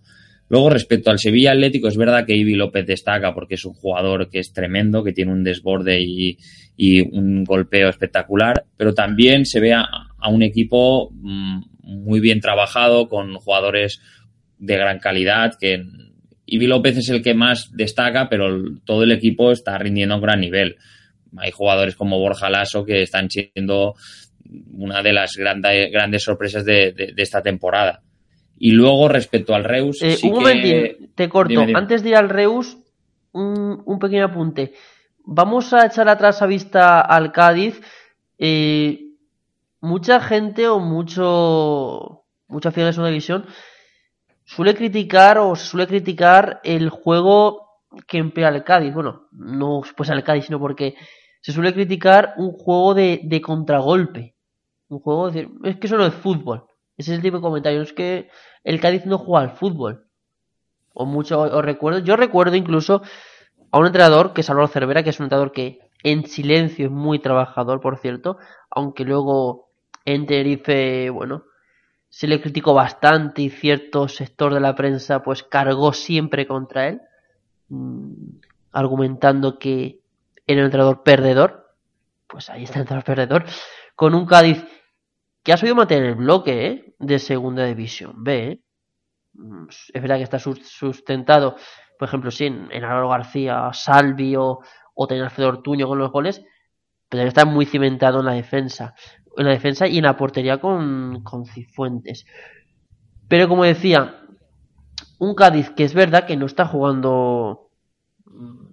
Luego, respecto al Sevilla Atlético, es verdad que Ibi López destaca porque es un jugador que es tremendo, que tiene un desborde y, y un golpeo espectacular, pero también se ve a, a, un equipo mm, muy bien trabajado, con jugadores de gran calidad, que Ibi López es el que más destaca, pero todo el equipo está rindiendo a un gran nivel. Hay jugadores como Borja Lasso que están siendo una de las grandes, grandes sorpresas de, de, de esta temporada. Y luego, respecto al Reus. Eh, sí un momentín, te corto. Dime, dime. Antes de ir al Reus, un, un, pequeño apunte. Vamos a echar atrás a vista al Cádiz. Eh, mucha gente o mucho. Mucha afición de segunda división suele criticar o se suele criticar el juego que emplea el Cádiz. Bueno, no pues al Cádiz, sino porque se suele criticar un juego de, de contragolpe. Un juego de, es que eso no es fútbol. Ese es el tipo de comentario. Es que el Cádiz no juega al fútbol. O mucho, os recuerdo. Yo recuerdo incluso a un entrenador que es Álvaro Cervera, que es un entrenador que en silencio es muy trabajador, por cierto. Aunque luego en Tenerife, bueno, se le criticó bastante y cierto sector de la prensa pues cargó siempre contra él. Mmm, argumentando que era un entrenador perdedor. Pues ahí está el entrenador perdedor. Con un Cádiz que ha sabido mantener el bloque ¿eh? de segunda división B. ¿eh? Es verdad que está sustentado, por ejemplo, sí, en Álvaro García, Salvi o, o tener Alfredo Ortuño con los goles, pero está muy cimentado en la defensa. En la defensa y en la portería con, con Cifuentes. Pero como decía, un Cádiz que es verdad que no está jugando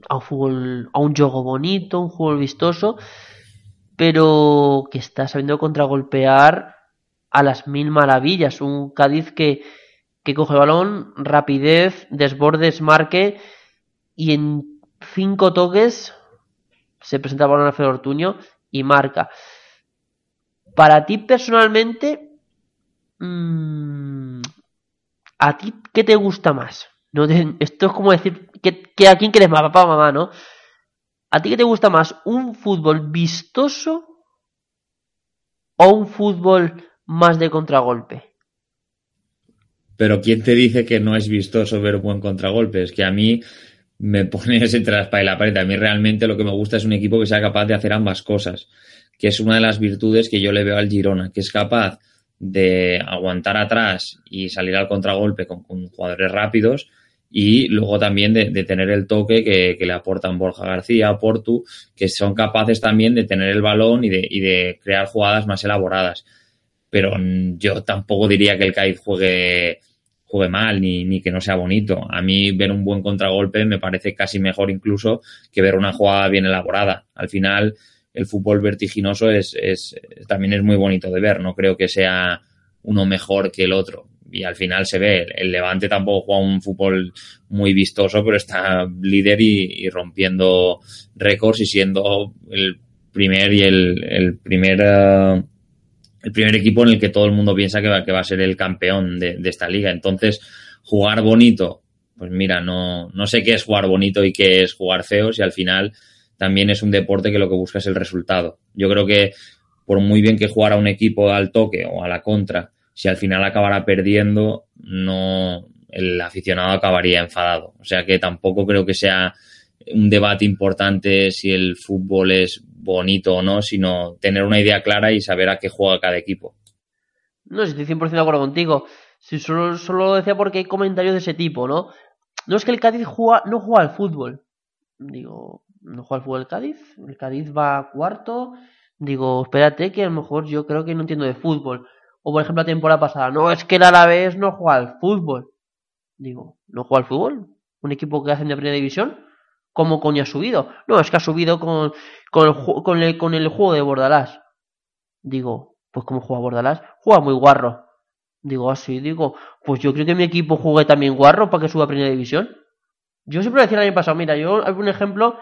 a un fútbol, a un juego bonito, un juego vistoso, pero que está sabiendo contragolpear a las mil maravillas. Un Cádiz que, que coge balón, rapidez, desbordes, marque y en cinco toques se presenta el balón a Alfredo Ortuño y marca. Para ti personalmente, mmm, ¿a ti qué te gusta más? No esto es como decir que, que a quién quieres más, papá o mamá, ¿no? ¿A ti qué te gusta más? ¿Un fútbol vistoso o un fútbol más de contragolpe? Pero ¿quién te dice que no es vistoso ver un buen contragolpe? Es que a mí me pones entre la espalda y la pared. A mí realmente lo que me gusta es un equipo que sea capaz de hacer ambas cosas, que es una de las virtudes que yo le veo al Girona, que es capaz de aguantar atrás y salir al contragolpe con, jugadores rápidos, y luego también de, tener el toque que, le aportan Borja García, Portu, que son capaces también de tener el balón y de, crear jugadas más elaboradas. Pero yo tampoco diría que el Cádiz juegue, mal ni que no sea bonito. A mí ver un buen contragolpe me parece casi mejor incluso que ver una jugada bien elaborada. Al final, el fútbol vertiginoso es, también es muy bonito de ver. No creo que sea uno mejor que el otro y al final se ve, el Levante tampoco juega un fútbol muy vistoso, pero está líder y, rompiendo récords y siendo el primer y el, el primer uh, el primer equipo en el que todo el mundo piensa que va, que va a ser el campeón de, de, esta liga. Entonces, jugar bonito, pues mira, no, no sé qué es jugar bonito y qué es jugar feo, si al final también es un deporte que lo que busca es el resultado. Yo creo que por muy bien que jugara un equipo al toque o a la contra, si al final acabara perdiendo, no el aficionado acabaría enfadado. O sea que tampoco creo que sea un debate importante si el fútbol es bonito o no, sino tener una idea clara y saber a qué juega cada equipo. No, estoy 100% de acuerdo contigo. Si solo, solo lo decía porque hay comentarios de ese tipo, ¿no? No es que el Cádiz juega, no juega al fútbol. Digo, no juega al fútbol Cádiz. El Cádiz va cuarto. Digo, espérate que a lo mejor yo creo que no entiendo de fútbol. O por ejemplo la temporada pasada, no, es que el Alavés no juega al fútbol. Digo, ¿no juega al fútbol? ¿Un equipo que hacen de primera división? ¿Cómo coño ha subido? No, es que ha subido con, con, el, con, el, con el juego de Bordalás. Digo, pues ¿cómo juega Bordalás? Juega muy guarro. Digo, así, ah, digo, pues yo creo que mi equipo juegue también guarro para que suba a primera división. Yo siempre decía el año pasado, mira, yo un ejemplo,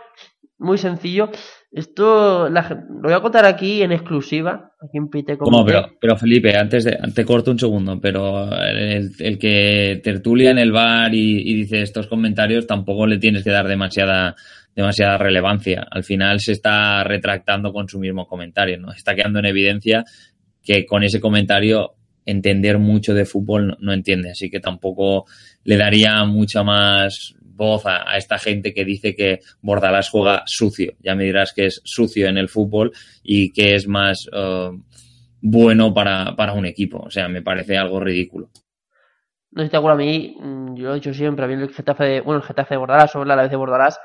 muy sencillo. Esto lo voy a contar aquí en exclusiva, aquí en Pite como pero, pero Felipe, antes de, te corto un segundo, pero el, el que tertulia en el bar y, y, dice estos comentarios tampoco le tienes que dar demasiada demasiada relevancia. Al final se está retractando con su mismo comentario, ¿no? Está quedando en evidencia que con ese comentario entender mucho de fútbol no, entiende, así que tampoco le daría mucha más voz a, esta gente que dice que Bordalás juega sucio. Ya me dirás que es sucio en el fútbol y que es más uh, bueno para, para, un equipo. O sea, me parece algo ridículo. No estoy de acuerdo a mí, mm, yo lo he dicho siempre, a mí el Getafe de, bueno, el Getafe de Bordalás o la vez de Bordalás,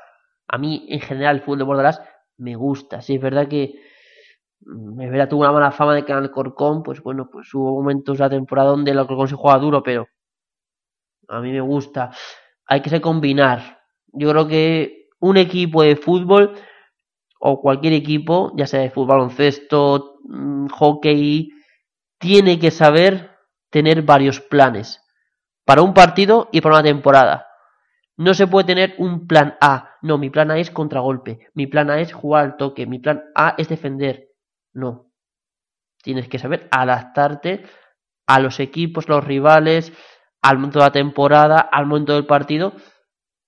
a mí en general el fútbol de Bordalás me gusta. Sí, es verdad que me verá tuvo una mala fama de que el Corcón, pues bueno, pues hubo momentos de la temporada donde el Corcón se juega duro, pero a mí me gusta. Hay que se combinar. Yo creo que un equipo de fútbol o cualquier equipo, ya sea de fútbol, baloncesto, mm, hockey, tiene que saber tener varios planes para un partido y para una temporada. No se puede tener un plan A. No, mi plan A es contragolpe. Mi plan A es jugar al toque. Mi plan A es defender. No. Tienes que saber adaptarte a los equipos, los rivales, al momento de la temporada, al momento del partido,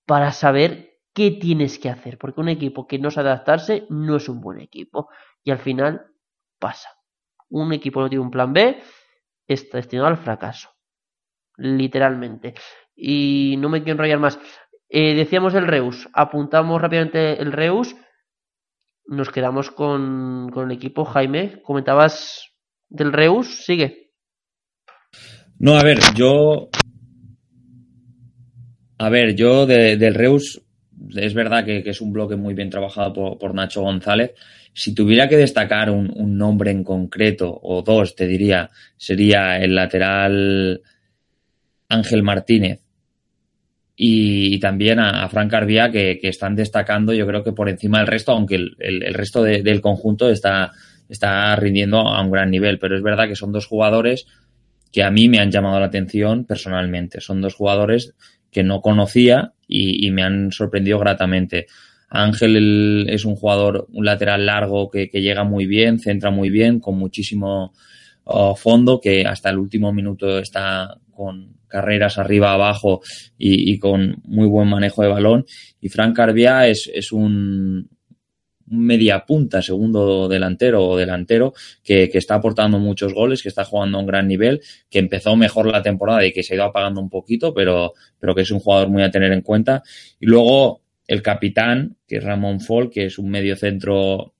para saber qué tienes que hacer. Porque un equipo que no sabe adaptarse no es un buen equipo. Y al final pasa. Un equipo no tiene un plan B, está destinado al fracaso. Literalmente. Y no me quiero enrollar más. Eh, decíamos el Reus. Apuntamos rápidamente el Reus nos quedamos con, con el equipo. Jaime, comentabas del Reus, sigue. No, a ver, yo. A ver, yo del Reus, es verdad que, es un bloque muy bien trabajado por, Nacho González. Si tuviera que destacar un, nombre en concreto, o dos, te diría, sería el lateral Ángel Martínez, y, también a, Frank Arbia que, están destacando yo creo que por encima del resto, aunque el, resto del conjunto está, está rindiendo a un gran nivel, pero es verdad que son dos jugadores que a mí me han llamado la atención personalmente. Son dos jugadores que no conocía y, me han sorprendido gratamente. Ángel es un jugador, un lateral largo que, llega muy bien, centra muy bien, con muchísimo oh, fondo, que hasta el último minuto está con, carreras arriba abajo y, con muy buen manejo de balón. Y Frank Carbia es, es un, media punta, segundo delantero o delantero, que, está aportando muchos goles, que está jugando a un gran nivel, que empezó mejor la temporada y que se ha ido apagando un poquito, pero, pero que es un jugador muy a tener en cuenta. Y luego el capitán, que es Ramón Fall, que es un medio centro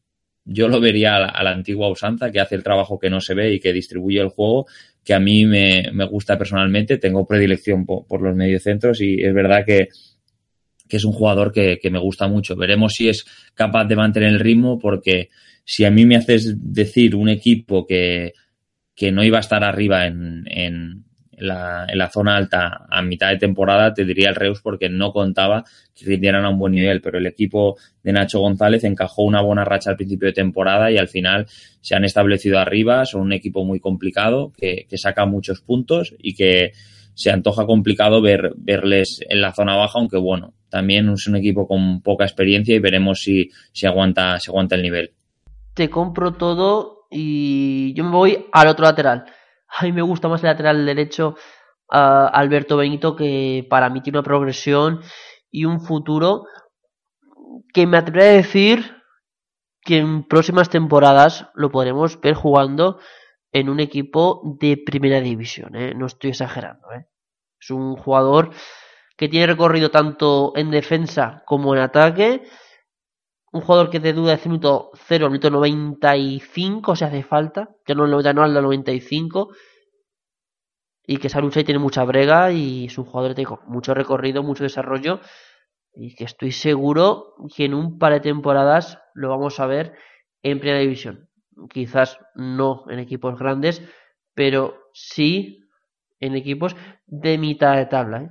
yo lo vería a la, antigua usanza, que hace el trabajo que no se ve y que distribuye el juego, que a mí me, gusta personalmente. Tengo predilección por, los mediocentros y es verdad que, es un jugador que, me gusta mucho. Veremos si es capaz de mantener el ritmo, porque si a mí me haces decir un equipo que, que no iba a estar arriba en, la, en la zona alta a mitad de temporada, te diría el Reus porque no contaba que rindieran a un buen nivel, pero el equipo de Nacho González encajó una buena racha al principio de temporada y al final se han establecido arriba, son un equipo muy complicado que, que saca muchos puntos y que se antoja complicado ver, verles en la zona baja, aunque bueno, también es un equipo con poca experiencia y veremos si, si aguanta, si aguanta el nivel. Te compro todo y yo me voy al otro lateral. A mí me gusta más el lateral derecho Alberto Benito, que para mí tiene una progresión y un futuro que me atrevería a decir que en próximas temporadas lo podremos ver jugando en un equipo de primera división. ¿eh? No estoy exagerando. ¿eh? Es un jugador que tiene recorrido tanto en defensa como en ataque un jugador que te duda de minuto 0 al minuto 95 si hace falta, ya no el 90, no al 95, y que y tiene mucha brega y es un jugador tiene mucho recorrido, mucho desarrollo, y que estoy seguro que en un par de temporadas lo vamos a ver en primera división. Quizás no en equipos grandes, pero sí en equipos de mitad de tabla. ¿eh?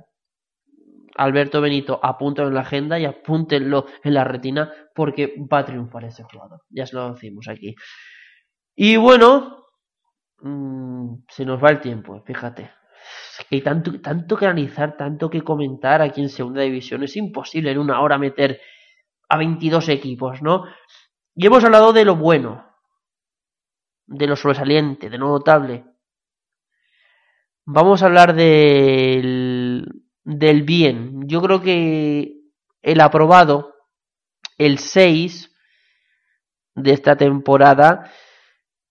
Alberto Benito, apúntalo en la agenda y apúntenlo en la retina porque va a triunfar ese jugador. Ya se lo decimos aquí. Y bueno, mmm, se nos va el tiempo, fíjate. hay tanto, tanto que analizar, tanto que comentar aquí en segunda división. Es imposible en una hora meter a 22 equipos, ¿no? Y hemos hablado de lo bueno, de lo sobresaliente, de lo notable. Vamos a hablar del, del bien. Yo creo que el aprobado, el 6 de esta temporada,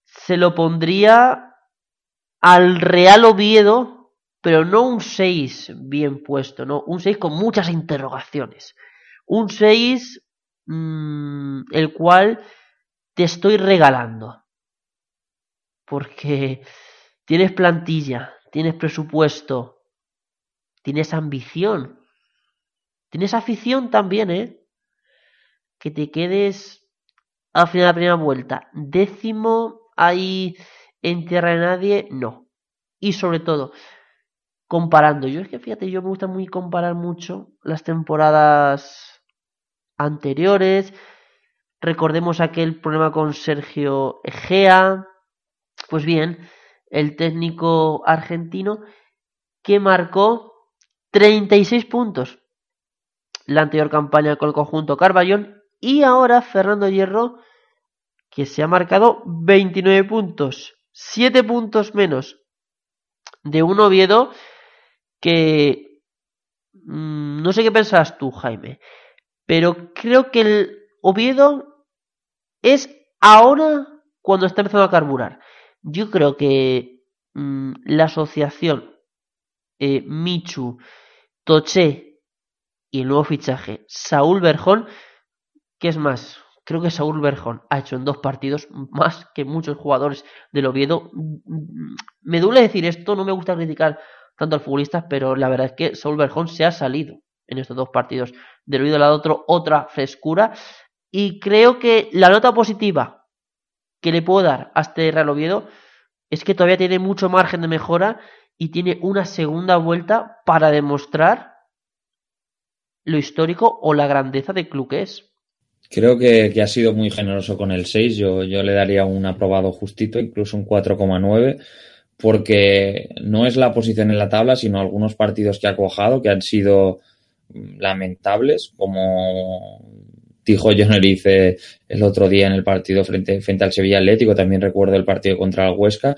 se lo pondría al Real Oviedo, pero no un 6 bien puesto, no, un 6 con muchas interrogaciones. Un 6 mmm, el cual te estoy regalando. Porque tienes plantilla, tienes presupuesto, tienes ambición, tienes afición también, ¿eh? Que te quedes al final de la primera vuelta. Décimo ahí en tierra de nadie, no. Y sobre todo, comparando. Yo es que fíjate, yo me gusta muy comparar mucho las temporadas anteriores. Recordemos aquel problema con Sergio Egea. Pues bien, el técnico argentino que marcó 36 puntos la anterior campaña con el conjunto Carballón y ahora Fernando Hierro que se ha marcado 29 puntos, 7 puntos menos de un Oviedo que mmm, no sé qué pensás tú, Jaime, pero creo que el Oviedo es ahora cuando está empezando a carburar. Yo creo que mmm, la asociación eh, Michu, Toché y el nuevo fichaje Saúl Berjón, que es más, creo que Saúl Berjón ha hecho en dos partidos más que muchos jugadores del Oviedo. Me duele decir esto, no me gusta criticar tanto al futbolista, pero la verdad es que Saúl Berjón se ha salido en estos dos partidos. Del Oviedo al otro, otra frescura. Y creo que la nota positiva que le puedo dar a este Real Oviedo es que todavía tiene mucho margen de mejora y tiene una segunda vuelta para demostrar lo histórico o la grandeza del club que es. Creo que, ha sido muy generoso con el 6. Yo, yo le daría un aprobado justito, incluso un 4,9, porque no es la posición en la tabla, sino algunos partidos que ha cojado que han sido lamentables, como dijo John dice el otro día en el partido frente, frente al Sevilla Atlético. También recuerdo el partido contra el Huesca.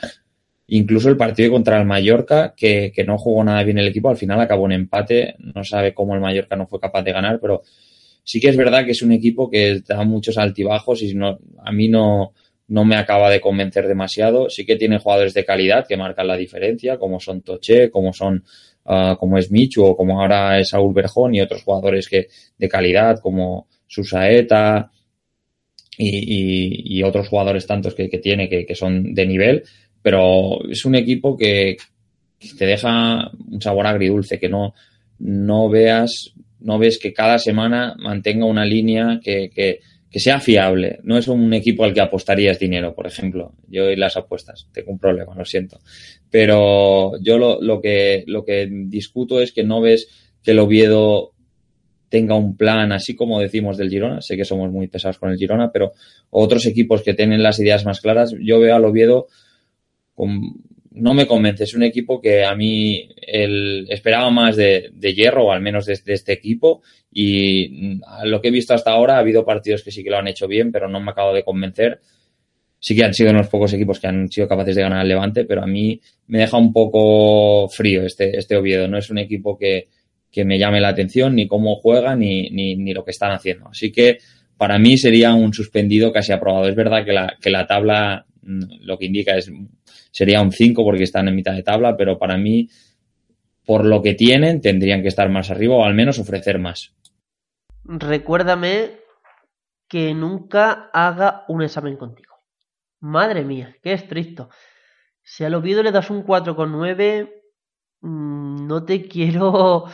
Incluso el partido contra el Mallorca, que, que no jugó nada bien el equipo, al final acabó en empate. No sabe cómo el Mallorca no fue capaz de ganar, pero sí que es verdad que es un equipo que da muchos altibajos y no, a mí no, no me acaba de convencer demasiado. Sí que tiene jugadores de calidad que marcan la diferencia, como son Toche, como son uh, como es Michu o como ahora es Saúl Berjón y otros jugadores que de calidad como Susaeta y, y otros jugadores tantos que, que tiene que, que, son de nivel, pero es un equipo que, te deja un sabor agridulce, que no, no veas no ves que cada semana mantenga una línea que, que, que, sea fiable. No es un equipo al que apostarías dinero, por ejemplo. Yo y las apuestas, tengo un problema, lo siento. Pero yo lo, lo, que, lo que discuto es que no ves que el Oviedo tenga un plan, así como decimos del Girona. Sé que somos muy pesados con el Girona, pero otros equipos que tienen las ideas más claras, yo veo al Oviedo no me convence. Es un equipo que a mí el, esperaba más de, hierro, o al menos de, este equipo. Y a lo que he visto hasta ahora, ha habido partidos que sí que lo han hecho bien, pero no me acabo de convencer. Sí que han sido unos pocos equipos que han sido capaces de ganar al Levante, pero a mí me deja un poco frío este, este Oviedo. No es un equipo que, que me llame la atención, ni cómo juega, ni, ni, ni lo que están haciendo. Así que para mí sería un suspendido casi aprobado. Es verdad que la, que la tabla lo que indica es sería un 5 porque están en mitad de tabla, pero para mí, por lo que tienen, tendrían que estar más arriba o al menos ofrecer más. Recuérdame que nunca haga un examen contigo. Madre mía, qué estricto. Si al Oviedo le das un 4,9, mmm, no te quiero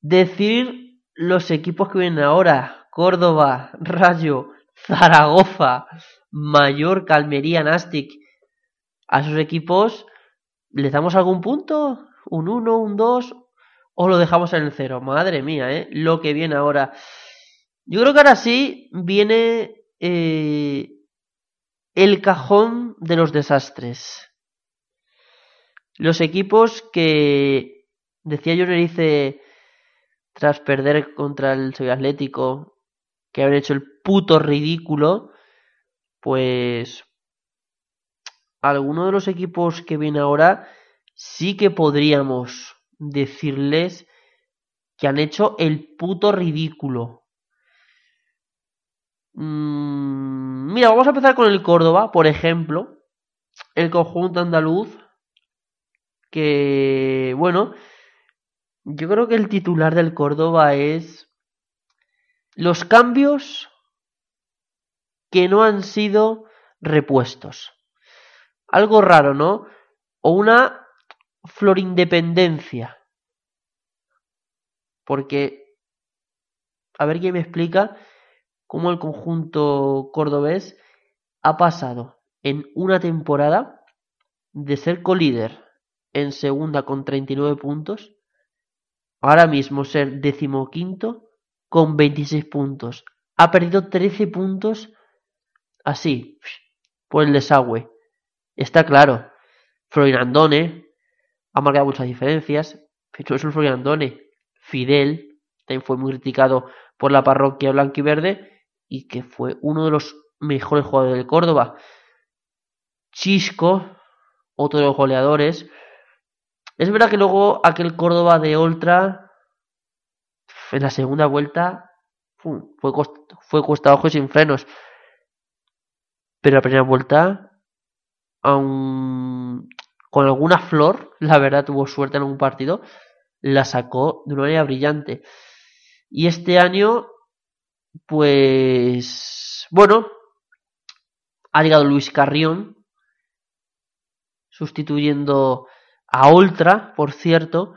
decir los equipos que vienen ahora. Córdoba, Rayo, Zaragoza, Mallorca, Almería, Nastic a esos equipos les damos algún punto, un 1, un 2 o lo dejamos en el 0. Madre mía, ¿eh? Lo que viene ahora. Yo creo que ahora sí viene eh, el cajón de los desastres. Los equipos que decía yo dice tras perder contra el Sevilla Atlético que haber hecho el puto ridículo, pues alguno de los equipos que viene ahora sí que podríamos decirles que han hecho el puto ridículo. Mm, mira, vamos a empezar con el Córdoba, por ejemplo. El conjunto andaluz. Que, bueno, yo creo que el titular del Córdoba es los cambios que no han sido repuestos. Algo raro, ¿no? O una florindependencia. Porque, a ver quién me explica cómo el conjunto cordobés ha pasado en una temporada de ser colíder en segunda con 39 puntos, ahora mismo ser decimoquinto con 26 puntos. Ha perdido 13 puntos así, por el desagüe. Está claro, Andone ha marcado muchas diferencias, pero es un Andone. Fidel también fue muy criticado por la parroquia blanquiverde y que fue uno de los mejores jugadores del Córdoba. Chisco, otro de los goleadores. Es verdad que luego aquel Córdoba de Oltra en la segunda vuelta fue, fue cuesta ojos sin frenos. Pero la primera vuelta, aun con alguna flor, la verdad tuvo suerte en algún partido, la sacó de una manera brillante. Y este año, pues, bueno, ha llegado Luis Carrión, sustituyendo a Ultra, por cierto,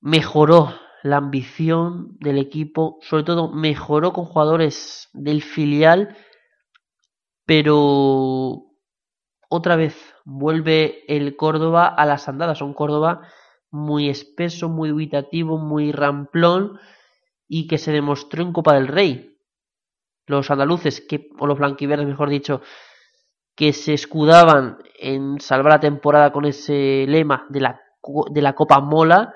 mejoró la ambición del equipo, sobre todo mejoró con jugadores del filial, pero otra vez vuelve el Córdoba a las andadas, un Córdoba muy espeso, muy dubitativo, muy ramplón y que se demostró en Copa del Rey. Los andaluces, que, o los blanquiverdes mejor dicho, que se escudaban en salvar la temporada con ese lema de la, de la Copa Mola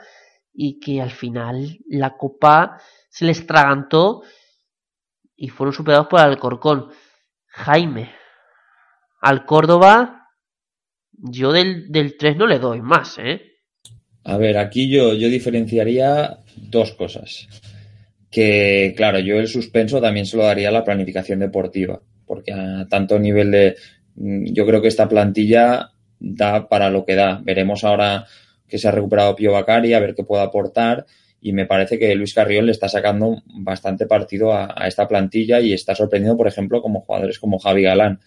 y que al final la Copa se les tragantó y fueron superados por Alcorcón. Jaime, al Córdoba, yo del, del 3 no le doy más, ¿eh? A ver, aquí yo, yo diferenciaría dos cosas. Que, claro, yo el suspenso también se lo daría a la planificación deportiva, porque a tanto nivel de. Mm, yo creo que esta plantilla da para lo que da. Veremos ahora que se ha recuperado Pío Bacari, a ver qué puede aportar. Y me parece que Luis Carrión le está sacando bastante partido a, esta plantilla y está sorprendiendo, por ejemplo, como jugadores como Javi Galán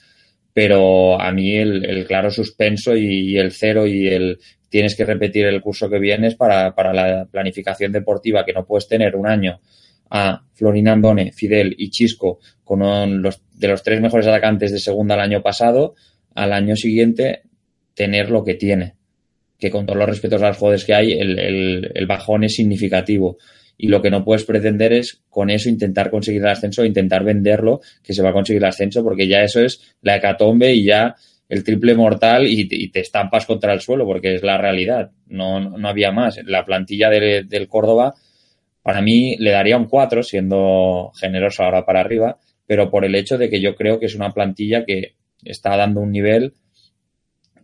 pero a mí el, claro suspenso y, el cero y el tienes que repetir el curso que vienes para, para la planificación deportiva, que no puedes tener un año a Florin Andone, Fidel y Chisco con los, de los tres mejores atacantes de segunda el año pasado, al año siguiente tener lo que tiene. Que con todos los respetos a los jugadores que hay, el, el, el bajón es significativo y lo que no puedes pretender es con eso intentar conseguir el ascenso, intentar venderlo, que se va a conseguir el ascenso, porque ya eso es la hecatombe y ya el triple mortal y te, estampas contra el suelo, porque es la realidad. No, no había más. La plantilla del Córdoba, para mí, le daría un 4, siendo generoso ahora para arriba, pero por el hecho de que yo creo que es una plantilla que está dando un nivel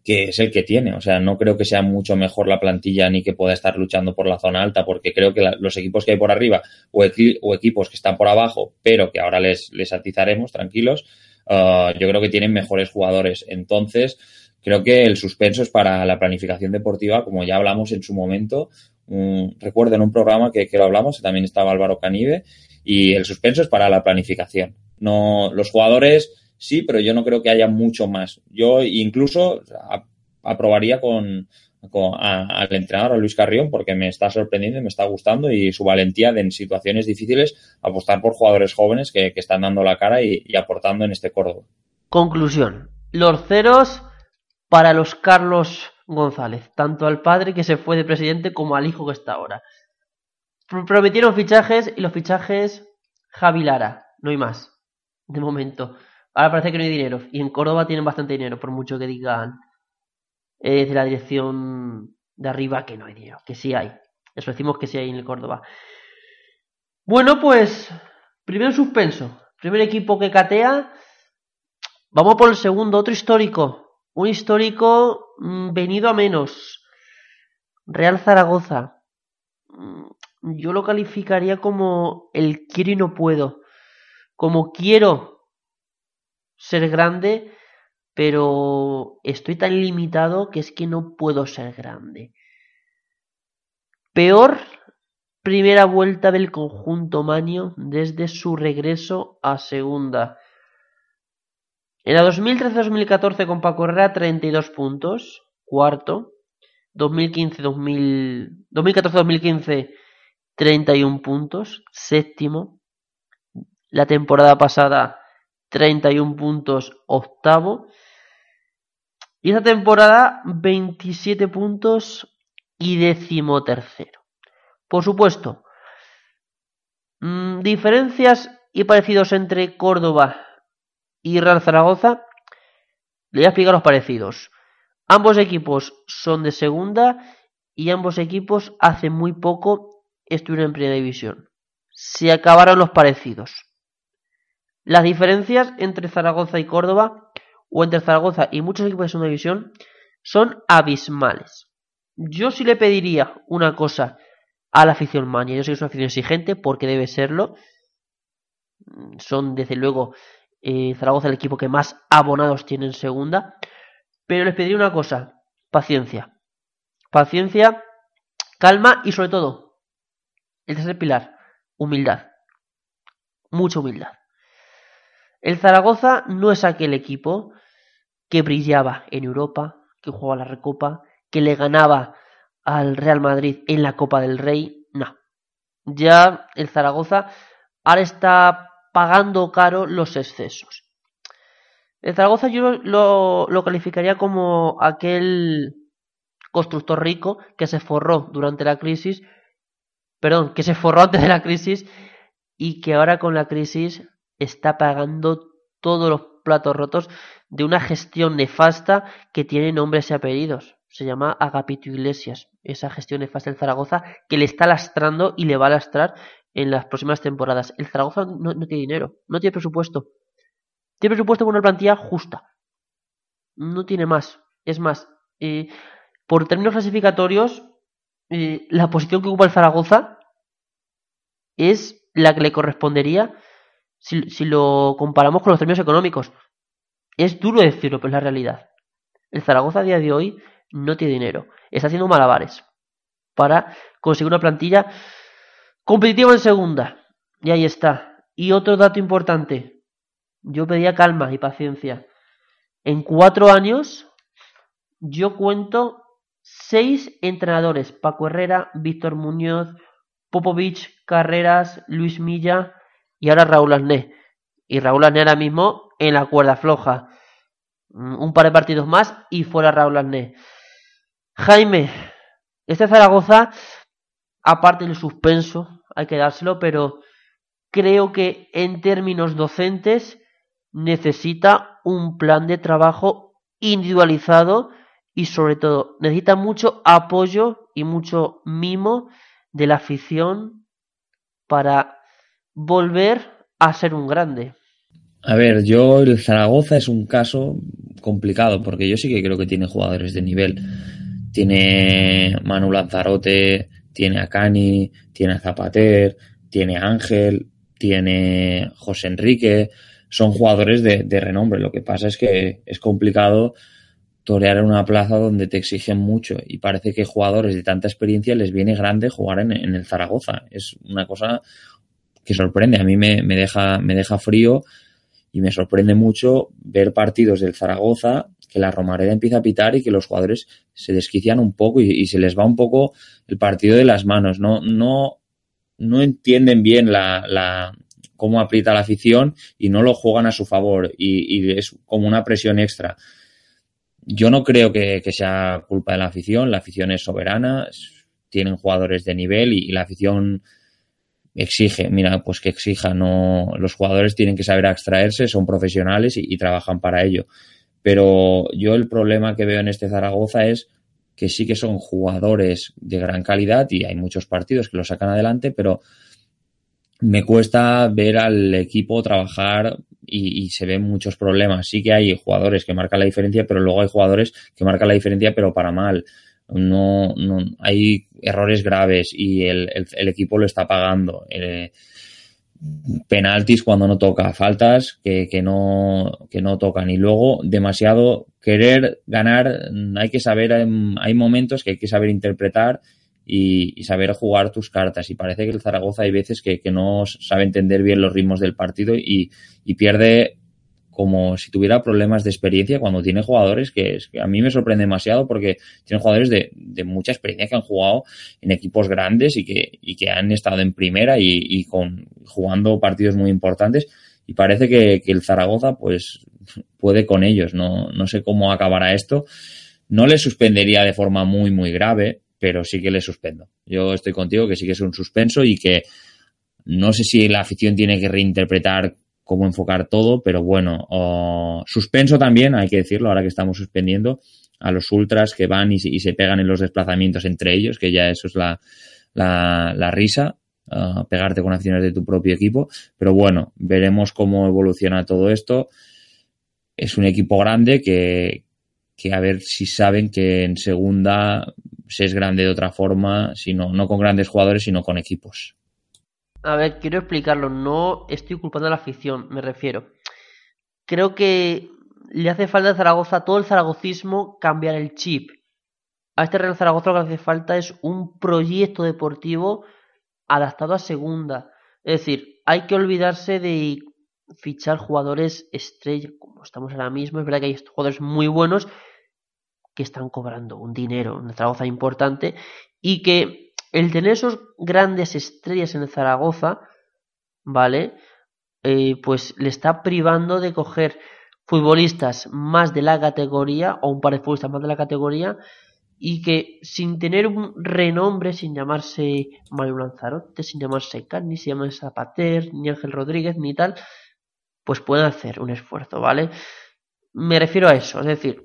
que es el que tiene. O sea, no creo que sea mucho mejor la plantilla ni que pueda estar luchando por la zona alta, porque creo que los equipos que hay por arriba o, equipos que están por abajo, pero que ahora les, les atizaremos tranquilos, uh, yo creo que tienen mejores jugadores. Entonces, creo que el suspenso es para la planificación deportiva, como ya hablamos en su momento. recuerdo recuerden un programa que, que lo hablamos, también estaba Álvaro Canive, y el suspenso es para la planificación. No, los jugadores sí, pero yo no creo que haya mucho más. Yo incluso aprobaría con, al entrenador, a Luis Carrión, porque me está sorprendiendo y me está gustando y su valentía de en situaciones difíciles apostar por jugadores jóvenes que, están dando la cara y, aportando en este Córdoba. Conclusión. Los ceros para los Carlos González, tanto al padre que se fue de presidente como al hijo que está ahora. Prometieron fichajes y los fichajes Javi Lara, no hay más, de momento. Ahora parece que no hay dinero. Y en Córdoba tienen bastante dinero, por mucho que digan eh, de la dirección de arriba que no hay dinero. Que sí hay. Eso decimos que sí hay en el Córdoba. Bueno, pues Primer suspenso. Primer equipo que catea. Vamos por el segundo, otro histórico. Un histórico mm, venido a menos. Real Zaragoza. Mm, yo lo calificaría como el quiero y no puedo. Como quiero ser grande, pero estoy tan limitado que es que no puedo ser grande. Peor primera vuelta del conjunto manio desde su regreso a segunda. En la 2013-2014 con Paco Herrera 32 puntos, cuarto. 2015-2014-2015 31 puntos, séptimo. La temporada pasada 31 puntos, octavo. Y esta temporada 27 puntos y décimo tercero. Por supuesto, mm, diferencias y parecidos entre Córdoba y Real Zaragoza. Le voy a explicar los parecidos. Ambos equipos son de segunda y ambos equipos hace muy poco estuvieron en primera división. Se acabaron los parecidos. Las diferencias entre Zaragoza y Córdoba o entre Zaragoza y muchos equipos de segunda división son abismales. Yo sí le pediría una cosa a la afición maña. Yo sé que es una afición exigente porque debe serlo. Son desde luego eh, Zaragoza el equipo que más abonados tiene en segunda. Pero les pediría una cosa, paciencia. Paciencia, calma y sobre todo, el tercer pilar, humildad. Mucha humildad. El Zaragoza no es aquel equipo que brillaba en Europa, que jugaba la Recopa, que le ganaba al Real Madrid en la Copa del Rey. No. Ya el Zaragoza ahora está pagando caro los excesos. El Zaragoza yo lo, lo, calificaría como aquel constructor rico que se forró durante la crisis, perdón, que se forró antes de la crisis y que ahora con la crisis está pagando todos los platos rotos de una gestión nefasta que tiene nombres y apellidos. Se llama Agapito Iglesias, esa gestión nefasta del Zaragoza que le está lastrando y le va a lastrar en las próximas temporadas. El Zaragoza no, tiene dinero, no tiene presupuesto tiene presupuesto con una plantilla justa. No tiene más. Es más, eh, por términos clasificatorios, eh, la posición que ocupa el Zaragoza es la que le correspondería si, si, lo comparamos con los términos económicos. Es duro decirlo, pero es la realidad. El Zaragoza a día de hoy no tiene dinero. Está haciendo malabares para conseguir una plantilla competitiva en segunda. Y ahí está. Y otro dato importante. Yo pedía calma y paciencia. En cuatro años, yo cuento seis entrenadores. Paco Herrera, Víctor Muñoz, Popovich, Carreras, Luis Milla y ahora Raúl Arné. Y Raúl Arné ahora mismo en la cuerda floja. Mm, un par de partidos más y fuera Raúl Arné. Jaime, este Zaragoza, aparte del suspenso, hay que dárselo, pero creo que en términos docentes necesita un plan de trabajo individualizado y sobre todo necesita mucho apoyo y mucho mimo de la afición para volver a ser un grande. A ver, yo el Zaragoza es un caso complicado porque yo sí que creo que tiene jugadores de nivel. Tiene Manu Lanzarote, tiene a Cani, tiene a Zapater, tiene a Ángel, tiene José Enrique son jugadores de, renombre. Lo que pasa es que es complicado torear en una plaza donde te exigen mucho y parece que jugadores de tanta experiencia les viene grande jugar en, el Zaragoza. Es una cosa que sorprende. A mí me, deja, me deja frío y me sorprende mucho ver partidos del Zaragoza que la Romareda empieza a pitar y que los jugadores se desquician un poco y, se les va un poco el partido de las manos. No, no, no entienden bien la, cómo aprieta la afición y no lo juegan a su favor y, es como una presión extra. Yo no creo que, sea culpa de la afición, la afición es soberana, tienen jugadores de nivel y, la afición exige, mira, pues que exija, no, los jugadores tienen que saber abstraerse, son profesionales y, trabajan para ello. Pero yo el problema que veo en este Zaragoza es que sí que son jugadores de gran calidad y hay muchos partidos que lo sacan adelante, pero me cuesta ver al equipo trabajar y, se ven muchos problemas. Sí que hay jugadores que marcan la diferencia, pero luego hay jugadores que marcan la diferencia, pero para mal. No, no hay errores graves y el, el, equipo lo está pagando. Eh, penaltis cuando no toca, faltas que, que, no, que no tocan. Y luego, demasiado querer ganar, hay que saber, hay momentos que hay que saber interpretar y, saber jugar tus cartas. Y parece que el Zaragoza hay veces que, que no sabe entender bien los ritmos del partido y, y pierde como si tuviera problemas de experiencia cuando tiene jugadores que, a mí me sorprende demasiado porque tienen jugadores de, mucha experiencia que han jugado en equipos grandes y que, y que han estado en primera y, con, jugando partidos muy importantes y parece que, que, el Zaragoza pues puede con ellos. No, no sé cómo acabará esto. No le suspendería de forma muy, muy grave, pero sí que le suspendo. Yo estoy contigo que sí que es un suspenso y que no sé si la afición tiene que reinterpretar cómo enfocar todo, pero bueno, suspenso también, hay que decirlo, ahora que estamos suspendiendo a los ultras que van y, se pegan en los desplazamientos entre ellos, que ya eso es la, la, risa, pegarte con acciones de tu propio equipo, pero bueno, veremos cómo evoluciona todo esto. Es un equipo grande que, que a ver si saben que en segunda se es grande de otra forma, sino no con grandes jugadores, sino con equipos. A ver, quiero explicarlo. No estoy culpando a la afición, me refiero. Creo que le hace falta a Zaragoza, todo el zaragocismo, cambiar el chip. A este Real Zaragoza lo que hace falta es un proyecto deportivo adaptado a segunda. Es decir, hay que olvidarse de fichar jugadores estrella, como estamos ahora mismo. Es verdad que hay jugadores muy buenos, que están cobrando un dinero en Zaragoza importante y que el tener esos grandes estrellas en Zaragoza, ¿vale? Eh, pues le está privando de coger futbolistas más de la categoría o un par de futbolistas más de la categoría y que sin tener un renombre, sin llamarse Mario Lanzarote, sin llamarse Cani, sin llamarse Zapater, ni Ángel Rodríguez, ni tal, pues pueden hacer un esfuerzo, ¿vale? Me refiero a eso, es decir,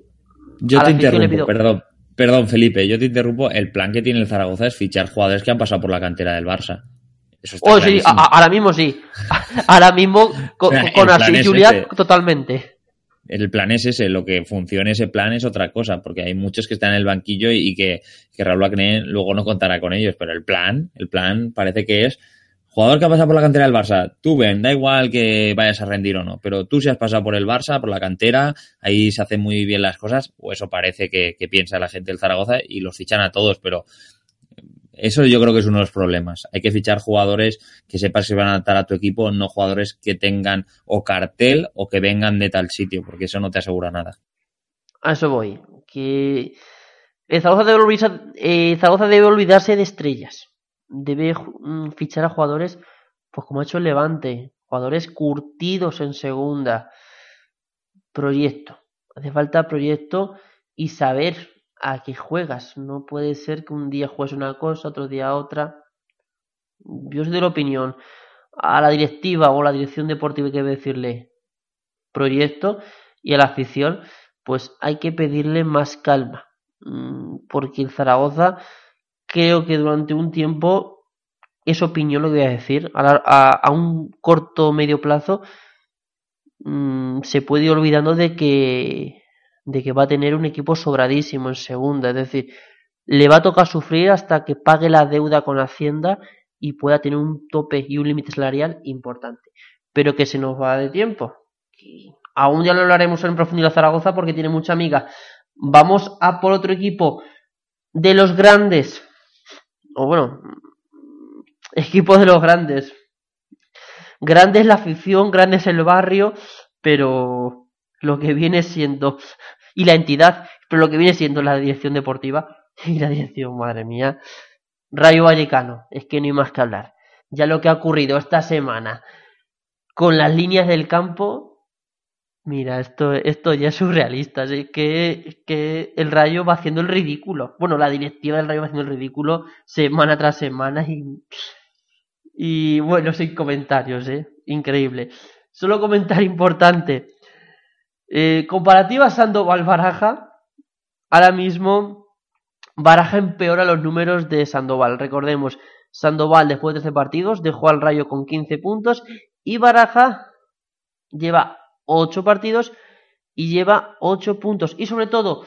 yo te interrumpo, perdón. Perdón, Felipe, yo te interrumpo. El plan que tiene el Zaragoza es fichar jugadores que han pasado por la cantera del Barça. Eso está oh, sí, ahora mismo sí. Ahora mismo con, así Julián totalmente. El plan es ese, lo que funcione ese plan es otra cosa, porque hay muchos que están en el banquillo y, que, que Raúl Acné luego no contará con ellos, pero el plan, el plan parece que es Jugador que ha pasado por la cantera del Barça, tú ven, da igual que vayas a rendir o no, pero tú si has pasado por el Barça, por la cantera, ahí se hacen muy bien las cosas, o eso parece que, piensa la gente del Zaragoza y los fichan a todos, pero eso yo creo que es uno de los problemas. Hay que fichar jugadores que sepas que van a adaptar a tu equipo, no jugadores que tengan o cartel o que vengan de tal sitio, porque eso no te asegura nada. A eso voy. Que debe, eh, Zaragoza debe olvidarse de estrellas debe mm, fichar a jugadores, pues como ha hecho el Levante, jugadores curtidos en segunda. Proyecto. Hace falta proyecto y saber a qué juegas. No puede ser que un día juegues una cosa, otro día otra. Yo soy de la opinión. A la directiva o a la dirección deportiva hay que decirle proyecto y a la afición pues hay que pedirle más calma. Mm, porque el Zaragoza creo que durante un tiempo, es opinión lo que voy a decir, a, un corto medio plazo, mm, se puede ir olvidando de que, de que va a tener un equipo sobradísimo en segunda, es decir, le va a tocar sufrir hasta que pague la deuda con Hacienda y pueda tener un tope y un límite salarial importante. Pero que se nos va de tiempo. aún ya lo hablaremos en profundidad Zaragoza porque tiene mucha amiga. Vamos a por otro equipo de los grandes o bueno, equipo de los grandes. Grande es la afición, grande es el barrio, pero lo que viene siendo, y la entidad, pero lo que viene siendo la dirección deportiva y la dirección, madre mía, Rayo Vallecano, es que no hay más que hablar. Ya lo que ha ocurrido esta semana con las líneas del campo, Mira, esto, esto ya es surrealista, es que, el Rayo va haciendo el ridículo. Bueno, la directiva del Rayo va haciendo el ridículo semana tras semana y, y bueno, sin comentarios, ¿eh? Increíble. Solo comentario importante. Eh, comparativa Sandoval-Baraja, ahora mismo Baraja empeora los números de Sandoval. Recordemos, Sandoval después de 13 partidos dejó al Rayo con 15 puntos y Baraja lleva 8 partidos y lleva 8 puntos. Y sobre todo,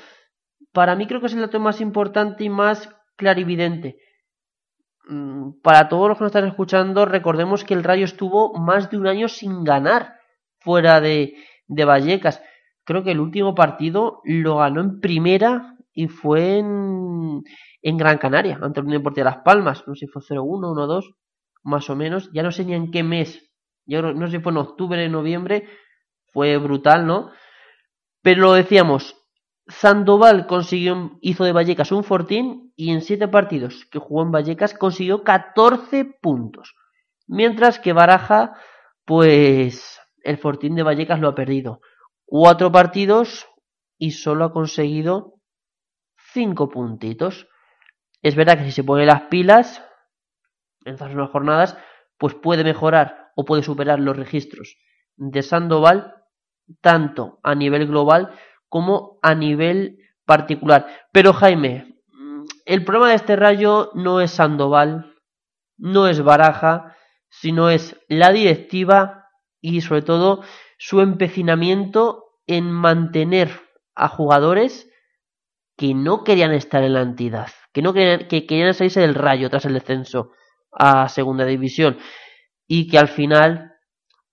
para mí creo que es el dato más importante y más clarividente. Mm, para todos los que nos están escuchando, recordemos que el Rayo estuvo más de un año sin ganar fuera de, de Vallecas. Creo que el último partido lo ganó en primera y fue en, en Gran Canaria, ante el Unión Deportiva Las Palmas. No sé si fue 0-1, 1-2, más o menos. Ya no sé ni en qué mes. Yo no, sé si fue en octubre, en noviembre. Fue brutal, ¿no? Pero lo decíamos, Sandoval consiguió, hizo de Vallecas un fortín y en 7 partidos que jugó en Vallecas consiguió 14 puntos. Mientras que Baraja, pues el fortín de Vallecas lo ha perdido. Cuatro partidos y solo ha conseguido 5 puntitos. Es verdad que si se pone las pilas en estas jornadas, pues puede mejorar o puede superar los registros de Sandoval tanto a nivel global como a nivel particular. Pero Jaime, el problema de este rayo no es Sandoval, no es Baraja, sino es la directiva y sobre todo su empecinamiento en mantener a jugadores que no querían estar en la entidad, que no querían, que querían salirse del rayo tras el descenso a segunda división y que al final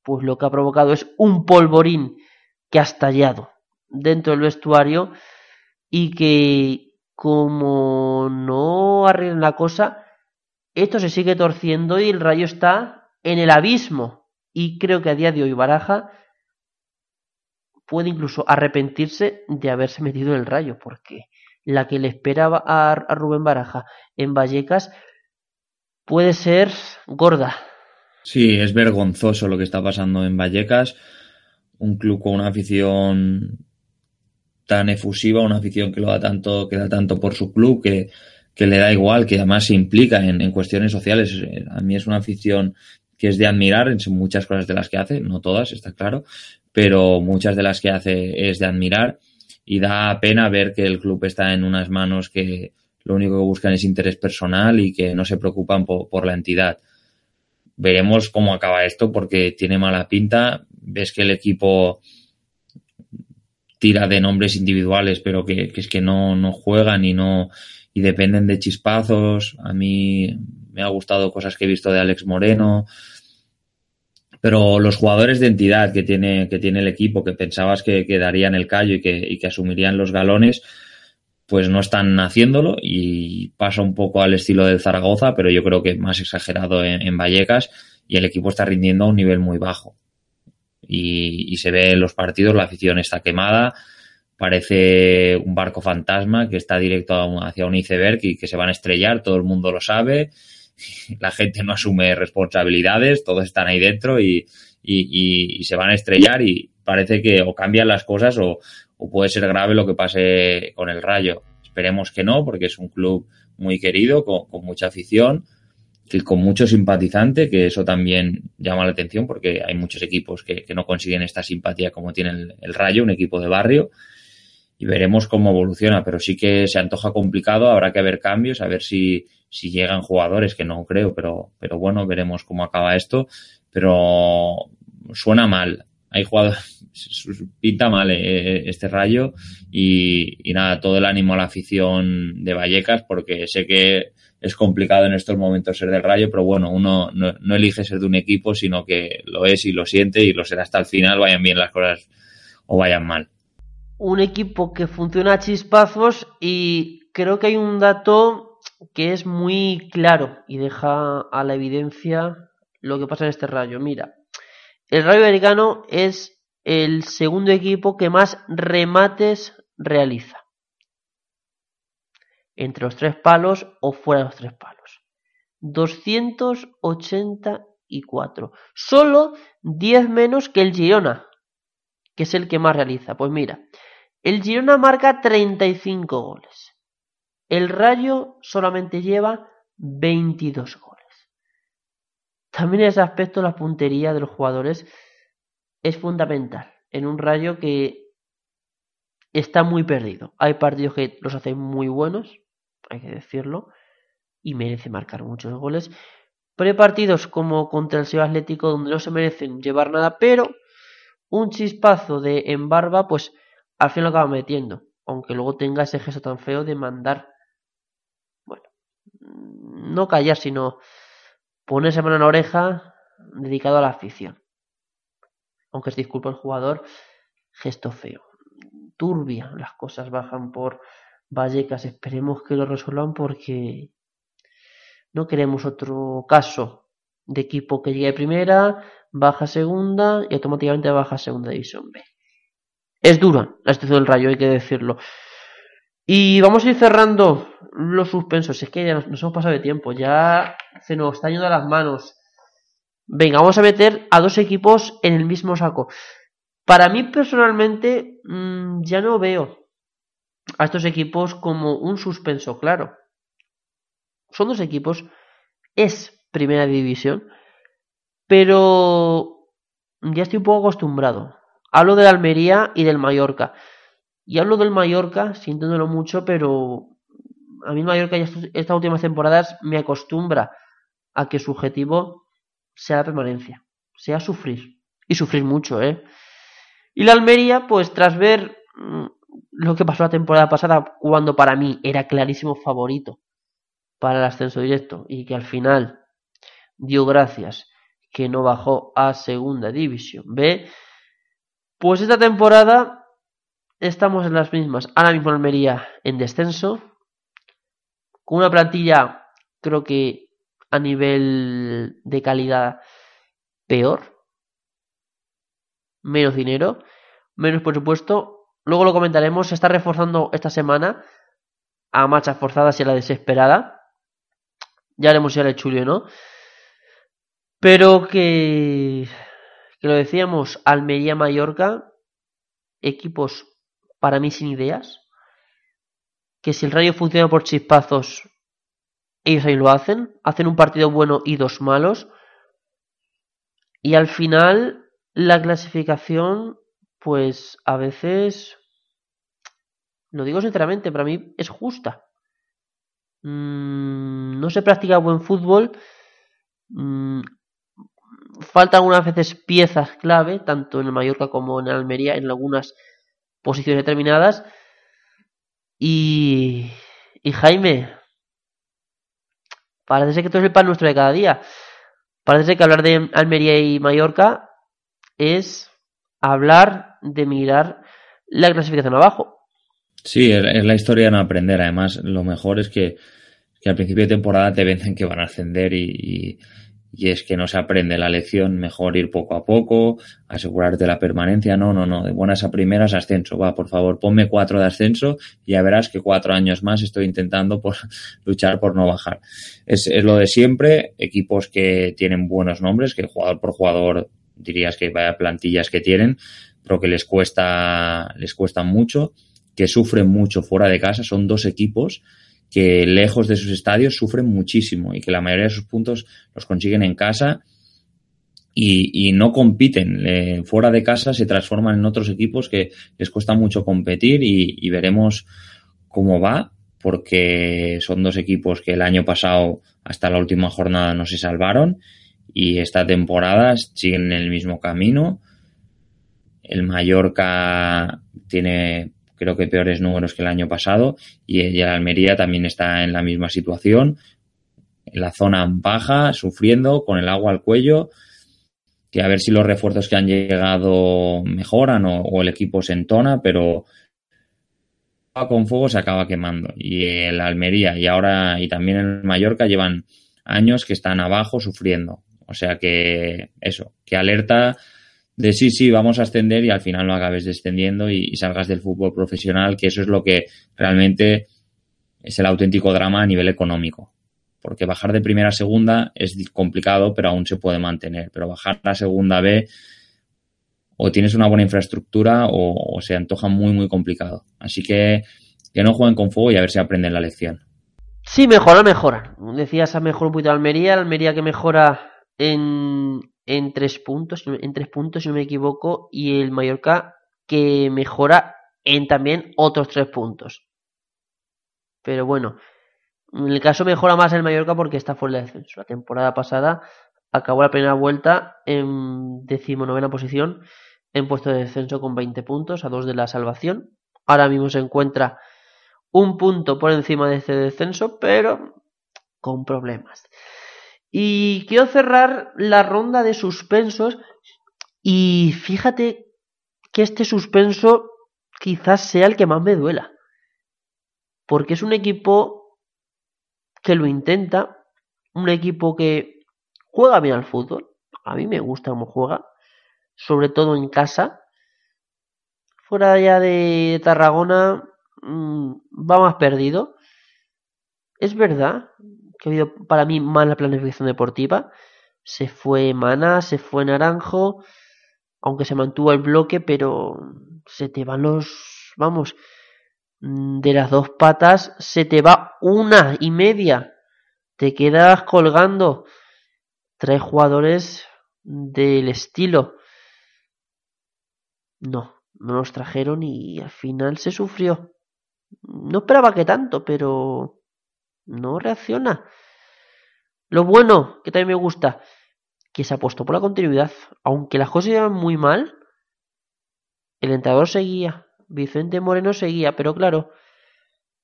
pues lo que ha provocado es un polvorín que ha estallado dentro del vestuario y que como no arreglen la cosa esto se sigue torciendo y el rayo está en el abismo y creo que a día de hoy Baraja puede incluso arrepentirse de haberse metido en el rayo porque la que le esperaba a, Rubén Baraja en Vallecas puede ser gorda. Sí, es vergonzoso lo que está pasando en Vallecas. Un club con una afición tan efusiva, una afición que lo da tanto, que da tanto por su club, que, que le da igual, que además se implica en, en, cuestiones sociales. A mí es una afición que es de admirar en muchas cosas de las que hace, no todas, está claro, pero muchas de las que hace es de admirar y da pena ver que el club está en unas manos que lo único que buscan es interés personal y que no se preocupan por, la entidad. Veremos cómo acaba esto porque tiene mala pinta. Ves que el equipo tira de nombres individuales, pero que, es que no, no juegan y no y dependen de chispazos. A mí me ha gustado cosas que he visto de Alex Moreno. Pero los jugadores de entidad que tiene, que tiene el equipo, que pensabas que, quedarían el callo y que, y que asumirían los galones, pues no están haciéndolo y pasa un poco al estilo del Zaragoza, pero yo creo que más exagerado en, Vallecas y el equipo está rindiendo a un nivel muy bajo. Y, se ve en los partidos, la afición está quemada, parece un barco fantasma que está directo hacia un iceberg y que se van a estrellar, todo el mundo lo sabe la gente no asume responsabilidades, todos están ahí dentro y, se van a estrellar y parece que o cambian las cosas o, puede ser grave lo que pase con el Rayo. Esperemos que no, porque es un club muy querido, con, mucha afición, y con mucho simpatizante, que eso también llama la atención porque hay muchos equipos que, no consiguen esta simpatía como tiene el, Rayo, un equipo de barrio y veremos cómo evoluciona, pero sí que se antoja complicado, habrá que ver cambios, a ver si, si llegan jugadores, que no creo, pero, pero bueno, veremos cómo acaba esto, pero suena mal, hay jugadores, pinta mal eh, este rayo y, nada, todo el ánimo a la afición de Vallecas porque sé que es complicado en estos momentos ser del rayo, pero bueno, uno no, no elige ser de un equipo, sino que lo es y lo siente y lo será hasta el final, vayan bien las cosas o vayan mal un equipo que funciona a chispazos y creo que hay un dato que es muy claro y deja a la evidencia lo que pasa en este rayo. Mira, el Rayo Americano es el segundo equipo que más remates realiza. Entre los tres palos o fuera de los tres palos. 284. Solo 10 menos que el Girona, que es el que más realiza. Pues mira, el Girona marca 35 goles. El Rayo solamente lleva 22 goles. También en ese aspecto la puntería de los jugadores es fundamental en un Rayo que está muy perdido. Hay partidos que los hacen muy buenos, hay que decirlo, y merece marcar muchos goles. Pero hay partidos como contra el Sevilla Atlético donde no se merecen llevar nada, pero un chispazo de en barba, pues al fin lo acaba metiendo. Aunque luego tenga ese gesto tan feo de mandar, bueno, no callar, sino ponerse mano en la oreja dedicado a la afición. Aunque se disculpa el jugador, gesto feo. Turbia, las cosas bajan por Vallecas. Esperemos que lo resuelvan porque no queremos otro caso de equipo que llegue primera, baja segunda y automáticamente baja segunda división B. Es dura la situación del Rayo, hay que decirlo. Y vamos a ir cerrando los suspensos. Es que ya nos, hemos pasado de tiempo, ya se nos está yendo a las manos. Venga, vamos a meter a dos equipos en el mismo saco. Para mí personalmente mmm, ya no veo a estos equipos como un suspenso claro. Son dos equipos, es primera división, pero ya estoy un poco acostumbrado. Hablo del Almería y del Mallorca. Y hablo del Mallorca, sintiéndolo mucho, pero a mí Mallorca ya estas últimas temporadas me acostumbra a que su objetivo sea la permanencia, sea sufrir. Y sufrir mucho, ¿eh? Y la Almería, pues tras ver mm, lo que pasó la temporada pasada, cuando para mí era clarísimo favorito para el ascenso directo y que al final dio gracias que no bajó a segunda división B, pues esta temporada estamos en las mismas. Ahora mismo Almería en descenso, con una plantilla creo que a nivel de calidad peor, menos dinero, menos presupuesto. Luego lo comentaremos, se está reforzando esta semana a marchas forzadas y a la desesperada. Ya haremos ya el chulio, ¿no? Pero que, que lo decíamos, Almería-Mallorca, equipos para mí sin ideas, que si el rayo funciona por chispazos, ellos ahí lo hacen, hacen un partido bueno y dos malos, y al final la clasificación, pues a veces, lo digo sinceramente, para mí es justa. Mm, no se practica buen fútbol. Mm, faltan algunas veces piezas clave, tanto en el Mallorca como en el Almería, en algunas posiciones determinadas. Y, y Jaime, parece que esto es el pan nuestro de cada día. Parece que hablar de Almería y Mallorca es hablar de mirar la clasificación abajo. Sí, es la historia no aprender. Además, lo mejor es que, que al principio de temporada te venden que van a ascender y, es que no se aprende la lección. Mejor ir poco a poco, asegurarte la permanencia. No, no, no. De buenas a primeras, ascenso. Va, por favor, ponme cuatro de ascenso y ya verás que cuatro años más estoy intentando luchar por no bajar. Es, es lo de siempre. Equipos que tienen buenos nombres, que jugador por jugador dirías que vaya plantillas que tienen, pero que les cuesta, les cuesta mucho que sufren mucho fuera de casa. Son dos equipos que lejos de sus estadios sufren muchísimo y que la mayoría de sus puntos los consiguen en casa y, no compiten. fuera de casa se transforman en otros equipos que les cuesta mucho competir y, veremos cómo va porque son dos equipos que el año pasado hasta la última jornada no se salvaron y esta temporada siguen en el mismo camino. El Mallorca tiene creo que peores números que el año pasado y el Almería también está en la misma situación, en la zona baja, sufriendo con el agua al cuello, que a ver si los refuerzos que han llegado mejoran o, el equipo se entona, pero con fuego se acaba quemando. Y el Almería y ahora y también el Mallorca llevan años que están abajo sufriendo. O sea que eso, que alerta de sí, sí, vamos a ascender y al final lo acabes descendiendo y, salgas del fútbol profesional, que eso es lo que realmente es el auténtico drama a nivel económico. Porque bajar de primera a segunda es complicado, pero aún se puede mantener. Pero bajar a segunda B o tienes una buena infraestructura o, se antoja muy, muy complicado. Así que que no jueguen con fuego y a ver si aprenden la lección. Sí, mejora, mejora. Decías a mejor un poquito Almería, Almería que mejora en, en tres puntos, en tres puntos si no me equivoco, y el Mallorca que mejora en también otros tres puntos. Pero bueno, En el caso mejora más el Mallorca porque está fuera de descenso. La temporada pasada acabó la primera vuelta en decimonovena posición en puesto de descenso con 20 puntos a dos de la salvación. Ahora mismo se encuentra un punto por encima de este descenso, pero con problemas. Y quiero cerrar la ronda de suspensos y fíjate que este suspenso quizás sea el que más me duela. Porque es un equipo que lo intenta, un equipo que juega bien al fútbol. A mí me gusta cómo juega, sobre todo en casa. Fuera ya de Tarragona mmm, va más perdido. Es verdad que ha habido para mí mala planificación deportiva. Se fue Mana, se fue Naranjo, aunque se mantuvo el bloque, pero se te van los, vamos, de las dos patas, se te va una y media. Te quedas colgando. Tres jugadores del estilo. No, no los trajeron y al final se sufrió. No esperaba que tanto, pero no reacciona. Lo bueno, que también me gusta, que se apostó por la continuidad. Aunque las cosas iban muy mal, el entrenador seguía, Vicente Moreno seguía, pero claro,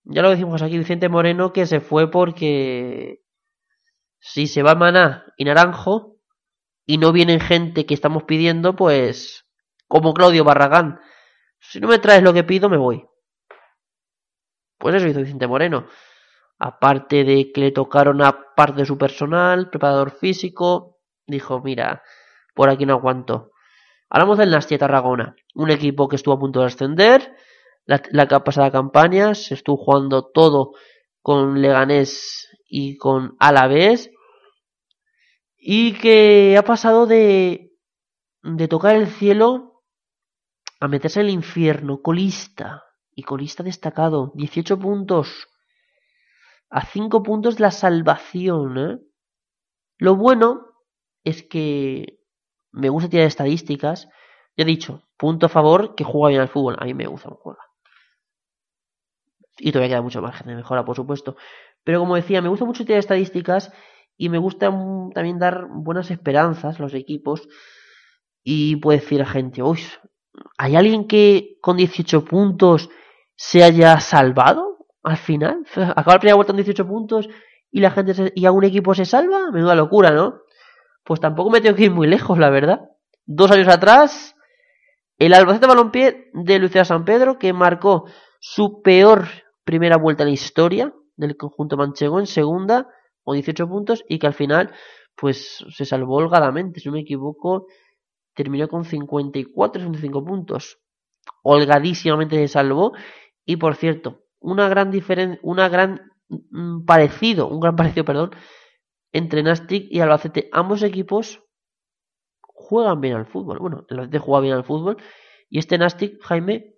ya lo decimos aquí, Vicente Moreno que se fue porque si se va Maná y Naranjo y no vienen gente que estamos pidiendo, pues como Claudio Barragán, si no me traes lo que pido, me voy. Pues eso hizo Vicente Moreno. Aparte de que le tocaron a parte de su personal, preparador físico, dijo, mira, por aquí no aguanto. Hablamos del Nastia Tarragona, un equipo que estuvo a punto de ascender. La, la pasada campaña se estuvo jugando todo con Leganés y con Alavés. Y que ha pasado de, de tocar el cielo a meterse en el infierno, colista. Y colista destacado, 18 puntos. A 5 puntos de la salvación. ¿eh? Lo bueno es que me gusta tirar estadísticas. Ya he dicho, punto a favor que juega bien al fútbol. A mí me gusta cómo juega. Y todavía queda mucho margen de mejora, por supuesto. Pero como decía, me gusta mucho tirar estadísticas y me gusta también dar buenas esperanzas a los equipos. Y puede decir a gente, uy, ¿hay alguien que con 18 puntos se haya salvado al final? Acaba la primera vuelta con 18 puntos y la gente se, y algún equipo se salva. Menuda locura, ¿no? pues tampoco me tengo que ir muy lejos, la verdad. Dos años atrás, el Albacete Balompié de Lucía San Pedro, que marcó su peor primera vuelta en la historia del conjunto manchego en segunda, con 18 puntos, y que al final, pues se salvó holgadamente, si no me equivoco, terminó con 54, 65 puntos. Holgadísimamente se salvó, y por cierto, una gran diferencia, una gran mm, parecido, un gran parecido, perdón, entre Nastic y Albacete. Ambos equipos juegan bien al fútbol. Bueno, el Albacete juega bien al fútbol. Y este Nastic, Jaime,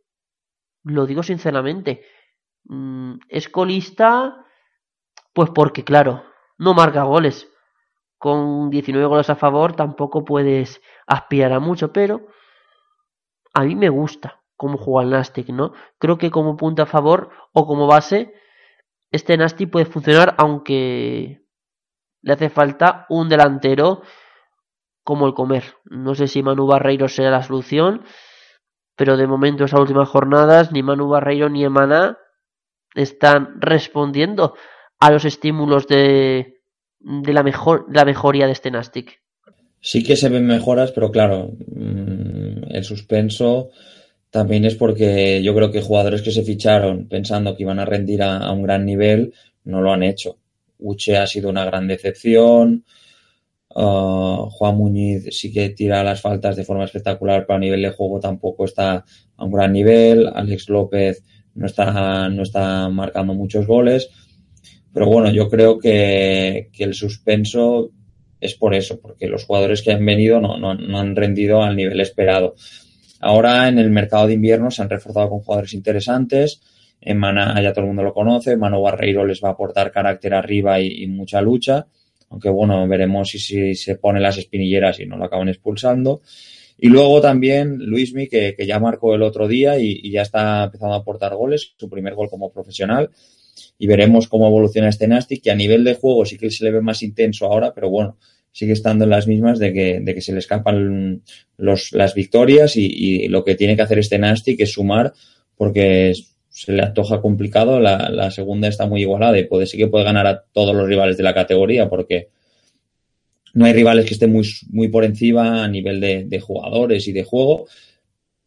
lo digo sinceramente, mm, es colista, pues porque, claro, no marca goles. Con 19 goles a favor tampoco puedes aspirar a mucho, pero a mí me gusta cómo juega el Nastic, ¿no? Creo que como punto a favor o como base, este Nastic puede funcionar, aunque le hace falta un delantero como el comer. No sé si Manu Barreiro será la solución, pero de momento esas últimas jornadas ni Manu Barreiro ni Emana están respondiendo a los estímulos de, de la mejor la mejoría de este Nastic. Sí que se ven mejoras, pero claro, mm, el suspenso también es porque yo creo que jugadores que se ficharon pensando que iban a rendir a un gran nivel no lo han hecho. Uche ha sido una gran decepción. Uh, Juan Muñiz sí que tira las faltas de forma espectacular, pero a nivel de juego tampoco está a un gran nivel. Alex López no está, no está marcando muchos goles. Pero bueno, yo creo que, que el suspenso es por eso, porque los jugadores que han venido no, no, no, han rendido al nivel esperado. Ahora en el mercado de invierno se han reforzado con jugadores interesantes. En Mana ya todo el mundo lo conoce, Mano Barreiro les va a aportar carácter arriba y, mucha lucha, aunque bueno, veremos si, si, se pone las espinilleras y no lo acaban expulsando. Y luego también Luismi, que, que ya marcó el otro día y, y, ya está empezando a aportar goles, su primer gol como profesional. y veremos cómo evoluciona este Nastic, que a nivel de juego sí que se le ve más intenso ahora, pero bueno, sigue estando en las mismas de que, de que se le escapan los, las victorias y, lo que tiene que hacer este Nastic es sumar porque se le antoja complicado, la, la, segunda está muy igualada y puede, sí que puede ganar a todos los rivales de la categoría porque no hay rivales que estén muy, muy por encima a nivel de, de jugadores y de juego,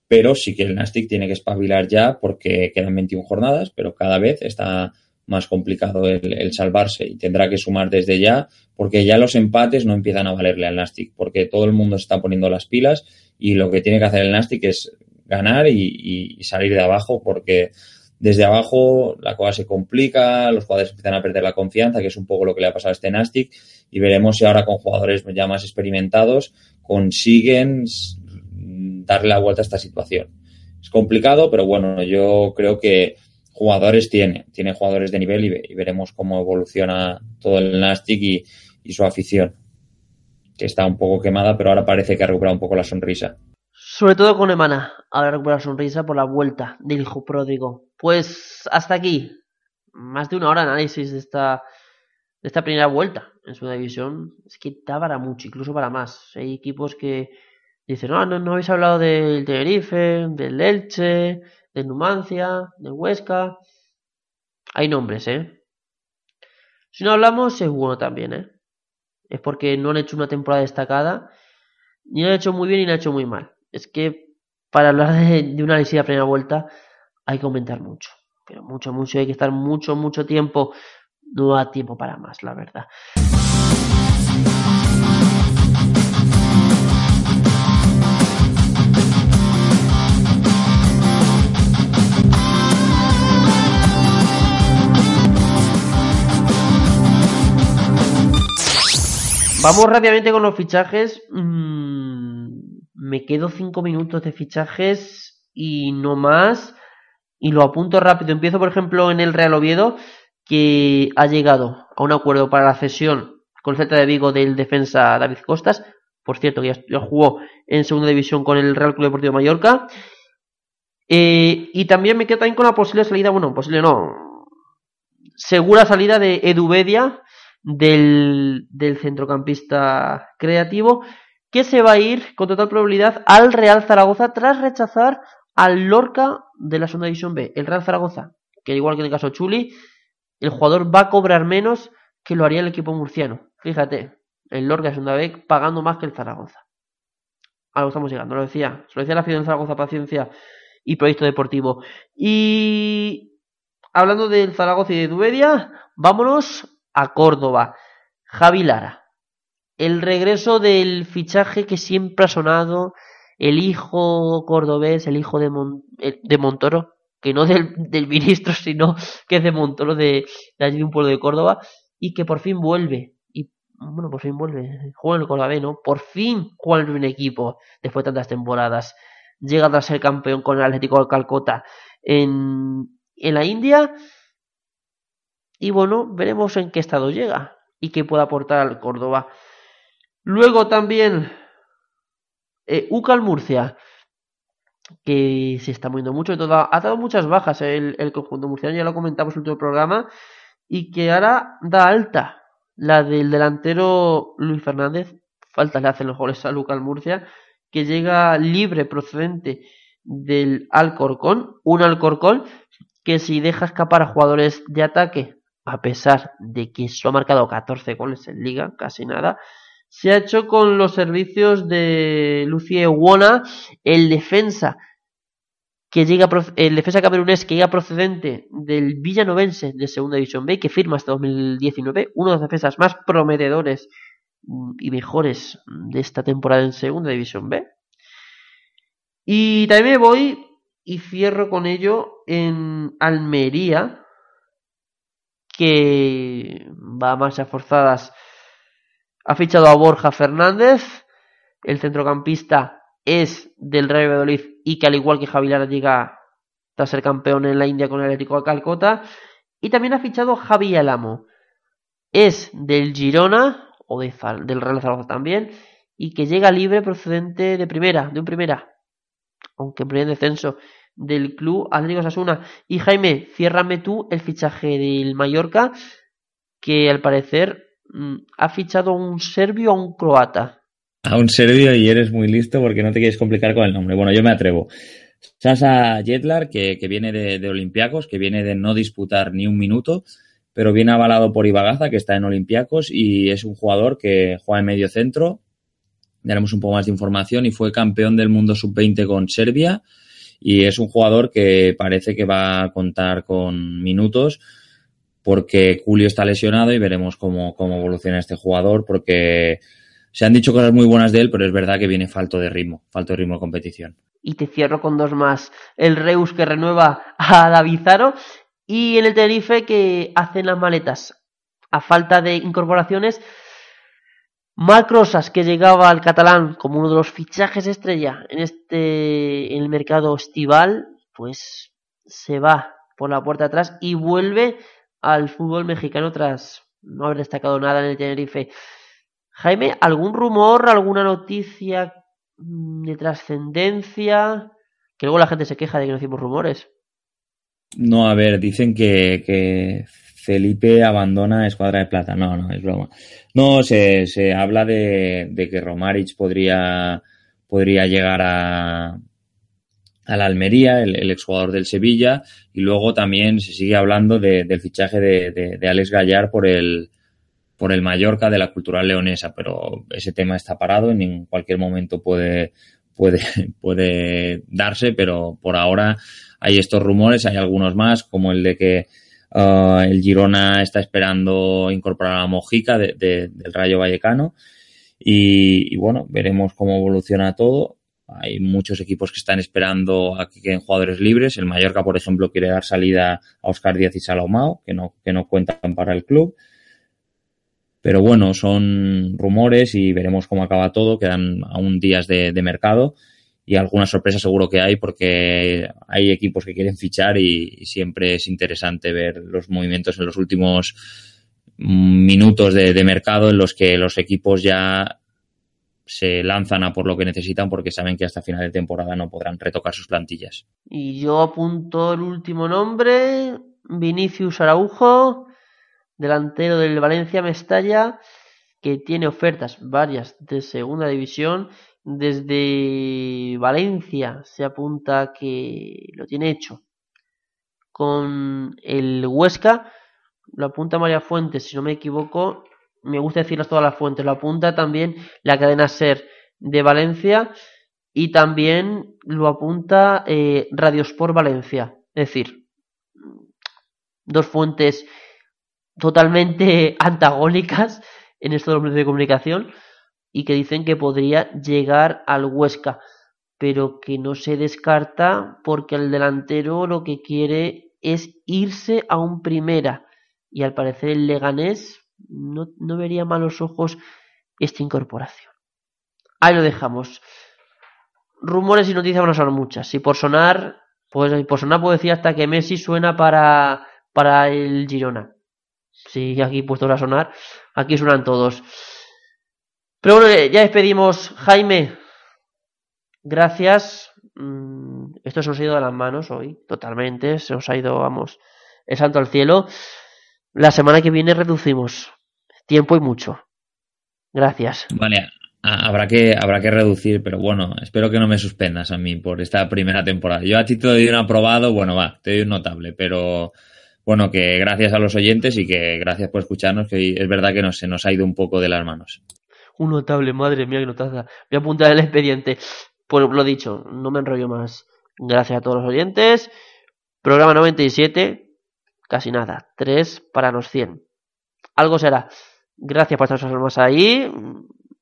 pero sí que el Nastic tiene que espabilar ya porque quedan 21 jornadas, pero cada vez está más complicado el, salvarse y tendrá que sumar desde ya porque ya los empates no empiezan a valerle al Nastic porque todo el mundo está poniendo las pilas y lo que tiene que hacer el Nastic es ganar y, salir de abajo porque desde abajo la cosa se complica, los jugadores empiezan a perder la confianza, que es un poco lo que le ha pasado a este Nastic y veremos si ahora con jugadores ya más experimentados consiguen darle la vuelta a esta situación. Es complicado, pero bueno, yo creo que jugadores tiene, tiene jugadores de nivel y, veremos cómo evoluciona todo el Nastic y, su afición, que está un poco quemada, pero ahora parece que ha recuperado un poco la sonrisa. Sobre todo con Emana, ha recuperado la sonrisa por la vuelta del hijo pródigo. Pues hasta aquí, más de una hora de análisis de esta, de esta primera vuelta en su división. Es que da para mucho, incluso para más. Hay equipos que dicen, no, no, no habéis hablado del Tenerife, del Elche, de Numancia, de Huesca. Hay nombres, ¿eh? Si no hablamos, es bueno también, ¿eh? Es porque no han hecho una temporada destacada, ni han hecho muy bien ni han hecho muy mal. Es que para hablar de, una análisis de primera vuelta hay que aumentar mucho. Pero mucho, mucho. Hay que estar mucho, mucho tiempo. No da tiempo para más, la verdad. Vamos rápidamente con los fichajes. Mm, me quedo cinco minutos de fichajes y no más. Y lo apunto rápido. Empiezo, por ejemplo, en el Real Oviedo, que ha llegado a un acuerdo para la cesión con el Celta de Vigo del defensa David Costas. Por cierto, que ya, jugó en segunda división con el Real Club Deportivo Mallorca. Eh, y también me quedo también con la posible salida, bueno, posible no, segura salida de Edubedia del, centrocampista creativo, que se va a ir con total probabilidad al Real Zaragoza tras rechazar al Lorca de la segunda división B. El Real Zaragoza, que igual que en el caso Chuli, el jugador va a cobrar menos que lo haría el equipo murciano. Fíjate, el Lorca de segunda B pagando más que el Zaragoza. A lo estamos llegando, lo decía. Se lo decía la Fidel Zaragoza Paciencia y Proyecto Deportivo. Y hablando del Zaragoza y de Duedia, vámonos a Córdoba. Javi Lara. El regreso del fichaje que siempre ha sonado, el hijo cordobés, el hijo de, eh, de Montoro, que no del, del, ministro, sino que es de Montoro, de, allí un pueblo de Córdoba, y que por fin vuelve. Y bueno, por fin vuelve. Juega el Córdoba ¿no? Por fin juega en un equipo después de tantas temporadas. Llega a ser campeón con el Atlético de Calcota en, en la India y bueno, veremos en qué estado llega y qué puede aportar al Córdoba. Luego también eh, Ucal Murcia, que se está moviendo mucho, ha dado muchas bajas el, el conjunto murciano, ya lo comentamos en el último programa, y que ahora da alta la del delantero Luis Fernández, falta le hacen los goles a Ucal Murcia, que llega libre procedente del Alcorcón, un Alcorcón que si deja escapar a jugadores de ataque a pesar de que solo ha marcado 14 goles en liga, casi nada, se ha hecho con los servicios de Lucie Wona, el defensa que llega el defensa camerunés que llega procedente del Villanovense de Segunda División B que firma hasta 2019, uno de los defensas más prometedores y mejores de esta temporada en Segunda División B. Y también voy y cierro con ello en Almería, que va a marchas forzadas. Ha fichado a Borja Fernández, el centrocampista es del Real Valladolid y que al igual que Javi Lara llega a ser campeón en la India con el Atlético de Calcota. Y también ha fichado Javi Alamo. Es del Girona, o del Real Zaragoza también, y que llega libre procedente de primera, de un primera, aunque en primer descenso. Del club Atlético Sasuna. Y Jaime, ciérrame tú el fichaje del Mallorca, que al parecer mm, ha fichado a un serbio o a un croata. A un serbio y eres muy listo porque no te quieres complicar con el nombre. Bueno, yo me atrevo. Sasa Jetlar, que, viene de, de Olympiacos, que viene de no disputar ni un minuto, pero viene avalado por Ibagaza, que está en Olympiacos y es un jugador que juega en medio centro. Daremos un poco más de información y fue campeón del mundo sub-20 con Serbia y es un jugador que parece que va a contar con minutos porque Julio está lesionado y veremos cómo, cómo evoluciona este jugador porque se han dicho cosas muy buenas de él, pero es verdad que viene falto de ritmo, falto de ritmo de competición. Y te cierro con dos más. El Reus que renueva a Davizaro y en el Tenerife que hacen las maletas. A falta de incorporaciones, Marc Rosas, que llegaba al catalán como uno de los fichajes estrella en este en el mercado estival, pues se va por la puerta atrás y vuelve al fútbol mexicano tras no haber destacado nada en el Tenerife. Jaime, ¿algún rumor, alguna noticia de trascendencia? Que luego la gente se queja de que no hicimos rumores. No, a ver, dicen que, que Felipe abandona Escuadra de Plata. No, no, es broma. No, se, se habla de, de que Romaric podría, podría llegar a, a la Almería, el, exjugador del Sevilla, y luego también se sigue hablando del fichaje de, de, Alex Gallar por el, por el Mallorca de la cultural leonesa, pero ese tema está parado, en cualquier momento puede, puede, puede darse, pero por ahora hay estos rumores, hay algunos más, como el de que uh, el Girona está esperando incorporar a Mojica de, del Rayo Vallecano. Y, bueno, veremos cómo evoluciona todo. Hay muchos equipos que están esperando a que queden jugadores libres. El Mallorca, por ejemplo, quiere dar salida a Oscar Díaz y Salomao, que no, que no cuentan para el club. Pero bueno, son rumores y veremos cómo acaba todo. Quedan aún días de mercado y alguna sorpresa seguro que hay porque hay equipos que quieren fichar y, siempre es interesante ver los movimientos en los últimos minutos de, de, mercado en los que los equipos ya se lanzan a por lo que necesitan porque saben que hasta final de temporada no podrán retocar sus plantillas. Y yo apunto el último nombre, Vinicius Araujo, delantero del Valencia Mestalla, que tiene ofertas varias de segunda división. Desde Valencia se apunta que lo tiene hecho con el Huesca. Lo apunta María Fuentes, si no me equivoco, me gusta decirlas todas las fuentes, lo apunta también la cadena SER de Valencia y también lo apunta eh, Radiosport Valencia. Es decir, dos fuentes totalmente antagónicas en estos medios de comunicación y que dicen que podría llegar al Huesca, pero que no se descarta porque el delantero lo que quiere es irse a un primera y al parecer el Leganés no, no vería malos ojos esta incorporación. Ahí lo dejamos. Rumores y noticias van a sonar muchas. Y por sonar, pues por sonar puedo decir hasta que Messi suena para, para el Girona. Si aquí puesto a sonar, aquí suenan todos. Pero bueno, ya despedimos. Jaime, gracias. Mm, esto se nos ha ido de las manos hoy, totalmente. Se nos ha ido, vamos, el santo al cielo. La semana que viene reducimos tiempo y mucho. Gracias. Vale, habrá que, habrá que reducir, pero bueno, espero que no me suspendas a mí por esta primera temporada. Yo a ti te doy un aprobado, bueno, va, te doy un notable, pero bueno, que gracias a los oyentes y que gracias por escucharnos, que es verdad que no, se nos ha ido un poco de las manos. Un notable, madre mía, que notaza. Voy a apuntar el expediente. Pues lo dicho, no me enrollo más. Gracias a todos los oyentes. Programa 97, casi nada. 3 para los 100. Algo será. Gracias por estar más ahí.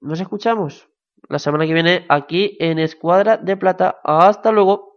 Nos escuchamos la semana que viene aquí en Escuadra de Plata. Hasta luego.